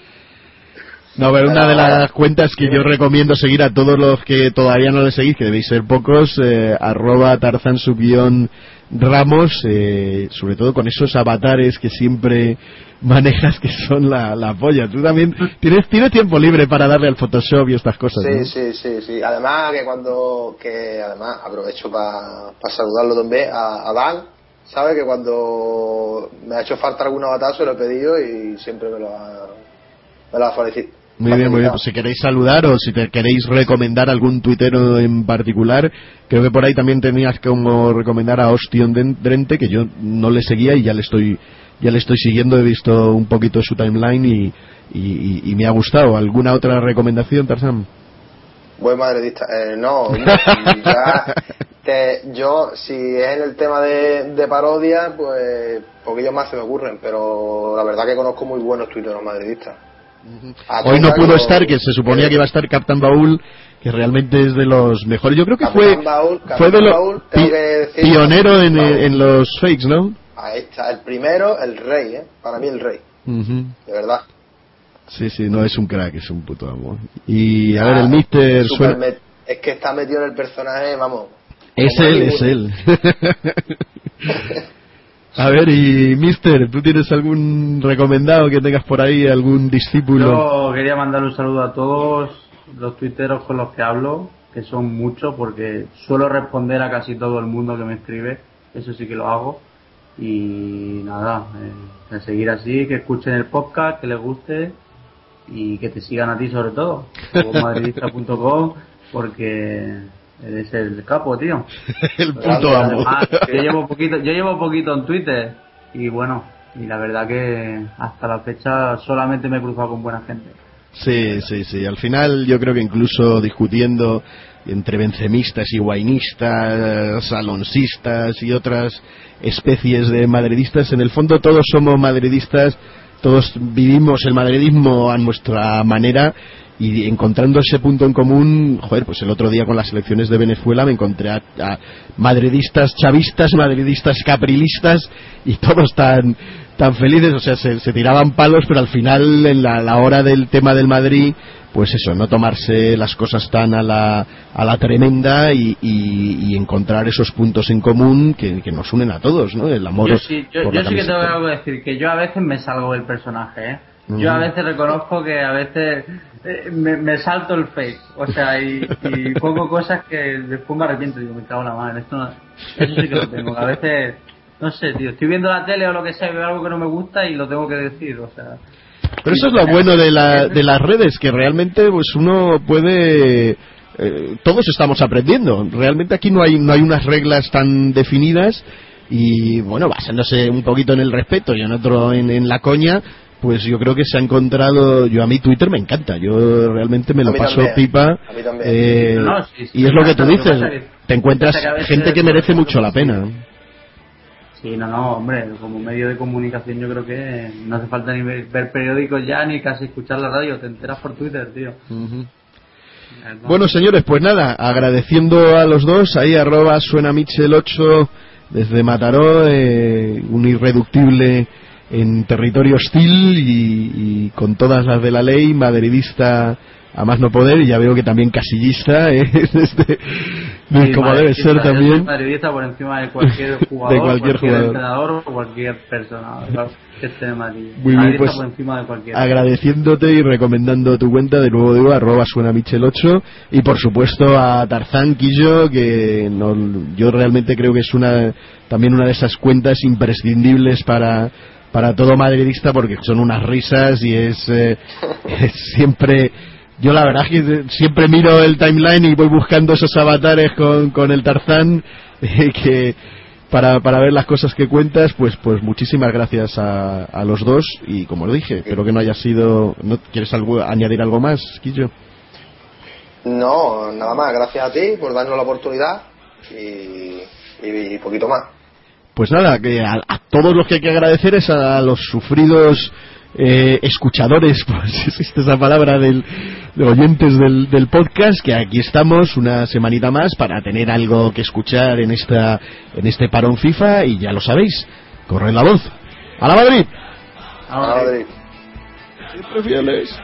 No, pero una de las cuentas que yo recomiendo seguir a todos los que todavía no le seguís, que debéis ser pocos, eh, arroba tarzan subión Ramos, eh, sobre todo con esos avatares que siempre manejas que son la, la polla. Tú también tienes, tienes tiempo libre para darle al Photoshop y estas cosas, Sí, ¿no? sí, sí, sí. Además que cuando, que además aprovecho para saludarlo también a, a Dan, sabe que cuando me ha hecho falta algún avatar se lo he pedido y siempre me lo ha, me lo ha. Muy bien, muy bien. Pues si queréis saludar o si te queréis recomendar algún tuitero en particular, creo que por ahí también tenías como recomendar a Ostion Drente, que yo no le seguía y ya le estoy ya le estoy siguiendo, he visto un poquito su timeline y, y, y- y me ha gustado. ¿Alguna otra recomendación, Tarzán? Buen madridista. Eh, no, no, ya te- yo, si es en el tema de, de parodia, pues poquillos más se me ocurren, pero la verdad que conozco muy buenos tuiteros madridistas. Hoy no pudo lo- estar, que se suponía que iba a estar Captain Baúl, que realmente es de los mejores. Yo creo que fue, Baúl, fue de que decir- pionero en, en los fakes, ¿no? Ahí está, el primero, el rey, ¿eh? Para mí el rey, Ujú. de verdad. Sí, sí, no es un crack, es un puto amo. Y a Ah, ver, el Mister Super suena- Es que está metido en el personaje, vamos. Es él, es él. a ver, y Mister, ¿tú tienes algún recomendado que tengas por ahí, algún discípulo? Yo quería mandar un saludo a todos los tuiteros con los que hablo, que son muchos, porque suelo responder a casi todo el mundo que me escribe, eso sí que lo hago. Y nada, eh, a seguir así, que escuchen el podcast, que les guste y que te sigan a ti sobre todo, madridista.com, porque eres el capo, tío. el puto amo. Yo llevo poquito, yo llevo poquito en Twitter y bueno, y la verdad que hasta la fecha solamente me he cruzado con buena gente. Sí, sí, sí. Al final yo creo que incluso discutiendo entre bencemistas y guainistas, alonsistas y otras especies de madridistas, en el fondo todos somos madridistas, todos vivimos el madridismo a nuestra manera y encontrando ese punto en común, joder, pues el otro día con las elecciones de Venezuela me encontré a, a madridistas chavistas, madridistas caprilistas y todos tan tan felices, o sea, se, se tiraban palos, pero al final en la, la hora del tema del Madrid, pues eso, no tomarse las cosas tan a la, a la tremenda y, y- y encontrar esos puntos en común que, que nos unen a todos, ¿no? El amor Yo sí, yo, por yo la sí que tengo camiseta. algo que decir, que yo a veces me salgo del personaje, ¿eh? Yo a veces reconozco que a veces eh, me, me salto el fake, o sea, y, y pongo cosas que después me arrepiento y digo, me cago en la madre, esto no, eso sí que lo tengo, que a veces, no sé, tío, estoy viendo la tele o lo que sea y veo algo que no me gusta y lo tengo que decir, o sea... Pero eso es lo bueno de, la, de las redes, que realmente pues uno puede... eh, todos estamos aprendiendo. Realmente aquí no hay, no hay unas reglas tan definidas y, bueno, basándose un poquito en el respeto y en otro en, en la coña, pues yo creo que se ha encontrado... Yo a mí Twitter me encanta. Yo realmente me lo paso también, pipa. eh, No, sí, sí, y es lo que tú dices. que- Te encuentras que gente que merece mucho la pena. Sí, no, no, hombre, como medio de comunicación yo creo que no hace falta ni ver, ver periódicos ya ni casi escuchar la radio, te enteras por Twitter, tío. No. Bueno, señores, pues nada, agradeciendo a los dos, ahí arroba suena Michel 8 desde Mataró, eh, un irreductible en territorio hostil y, y con todas las de la ley, madridista a más no poder, y ya veo que también casillista, eh, desde- Sí, como debe ser también. madridista por encima de cualquier jugador, De cualquier jugador. entrenador o cualquier persona claro, que esté en Madrid. Muy bien, Madridista pues, por encima de cualquier. agradeciéndote y recomendando tu cuenta, de nuevo digo, arroba suena Michel 8 y por supuesto a Tarzán Quillo, que no- yo realmente creo que es una también una de esas cuentas imprescindibles para para todo madridista porque son unas risas y es, eh, es siempre yo la verdad es que siempre miro el timeline y voy buscando esos avatares con, con el Tarzán eh, que para, para ver las cosas que cuentas, pues pues muchísimas gracias a, a los dos y como lo dije, espero que no haya sido... ¿no ¿Quieres algo, añadir algo más, Quillo? No, nada más, gracias a ti por darnos la oportunidad y, y, y poquito más. Pues nada, que a, a todos los que hay que agradecer es a los sufridos eh, escuchadores, pues si existe esa palabra, del, de oyentes del, del podcast, que aquí estamos una semanita más para tener algo que escuchar en esta en este parón FIFA y ya lo sabéis, corred la voz. ¡A la Madrid! Ahora, Madrid. Siempre fieles.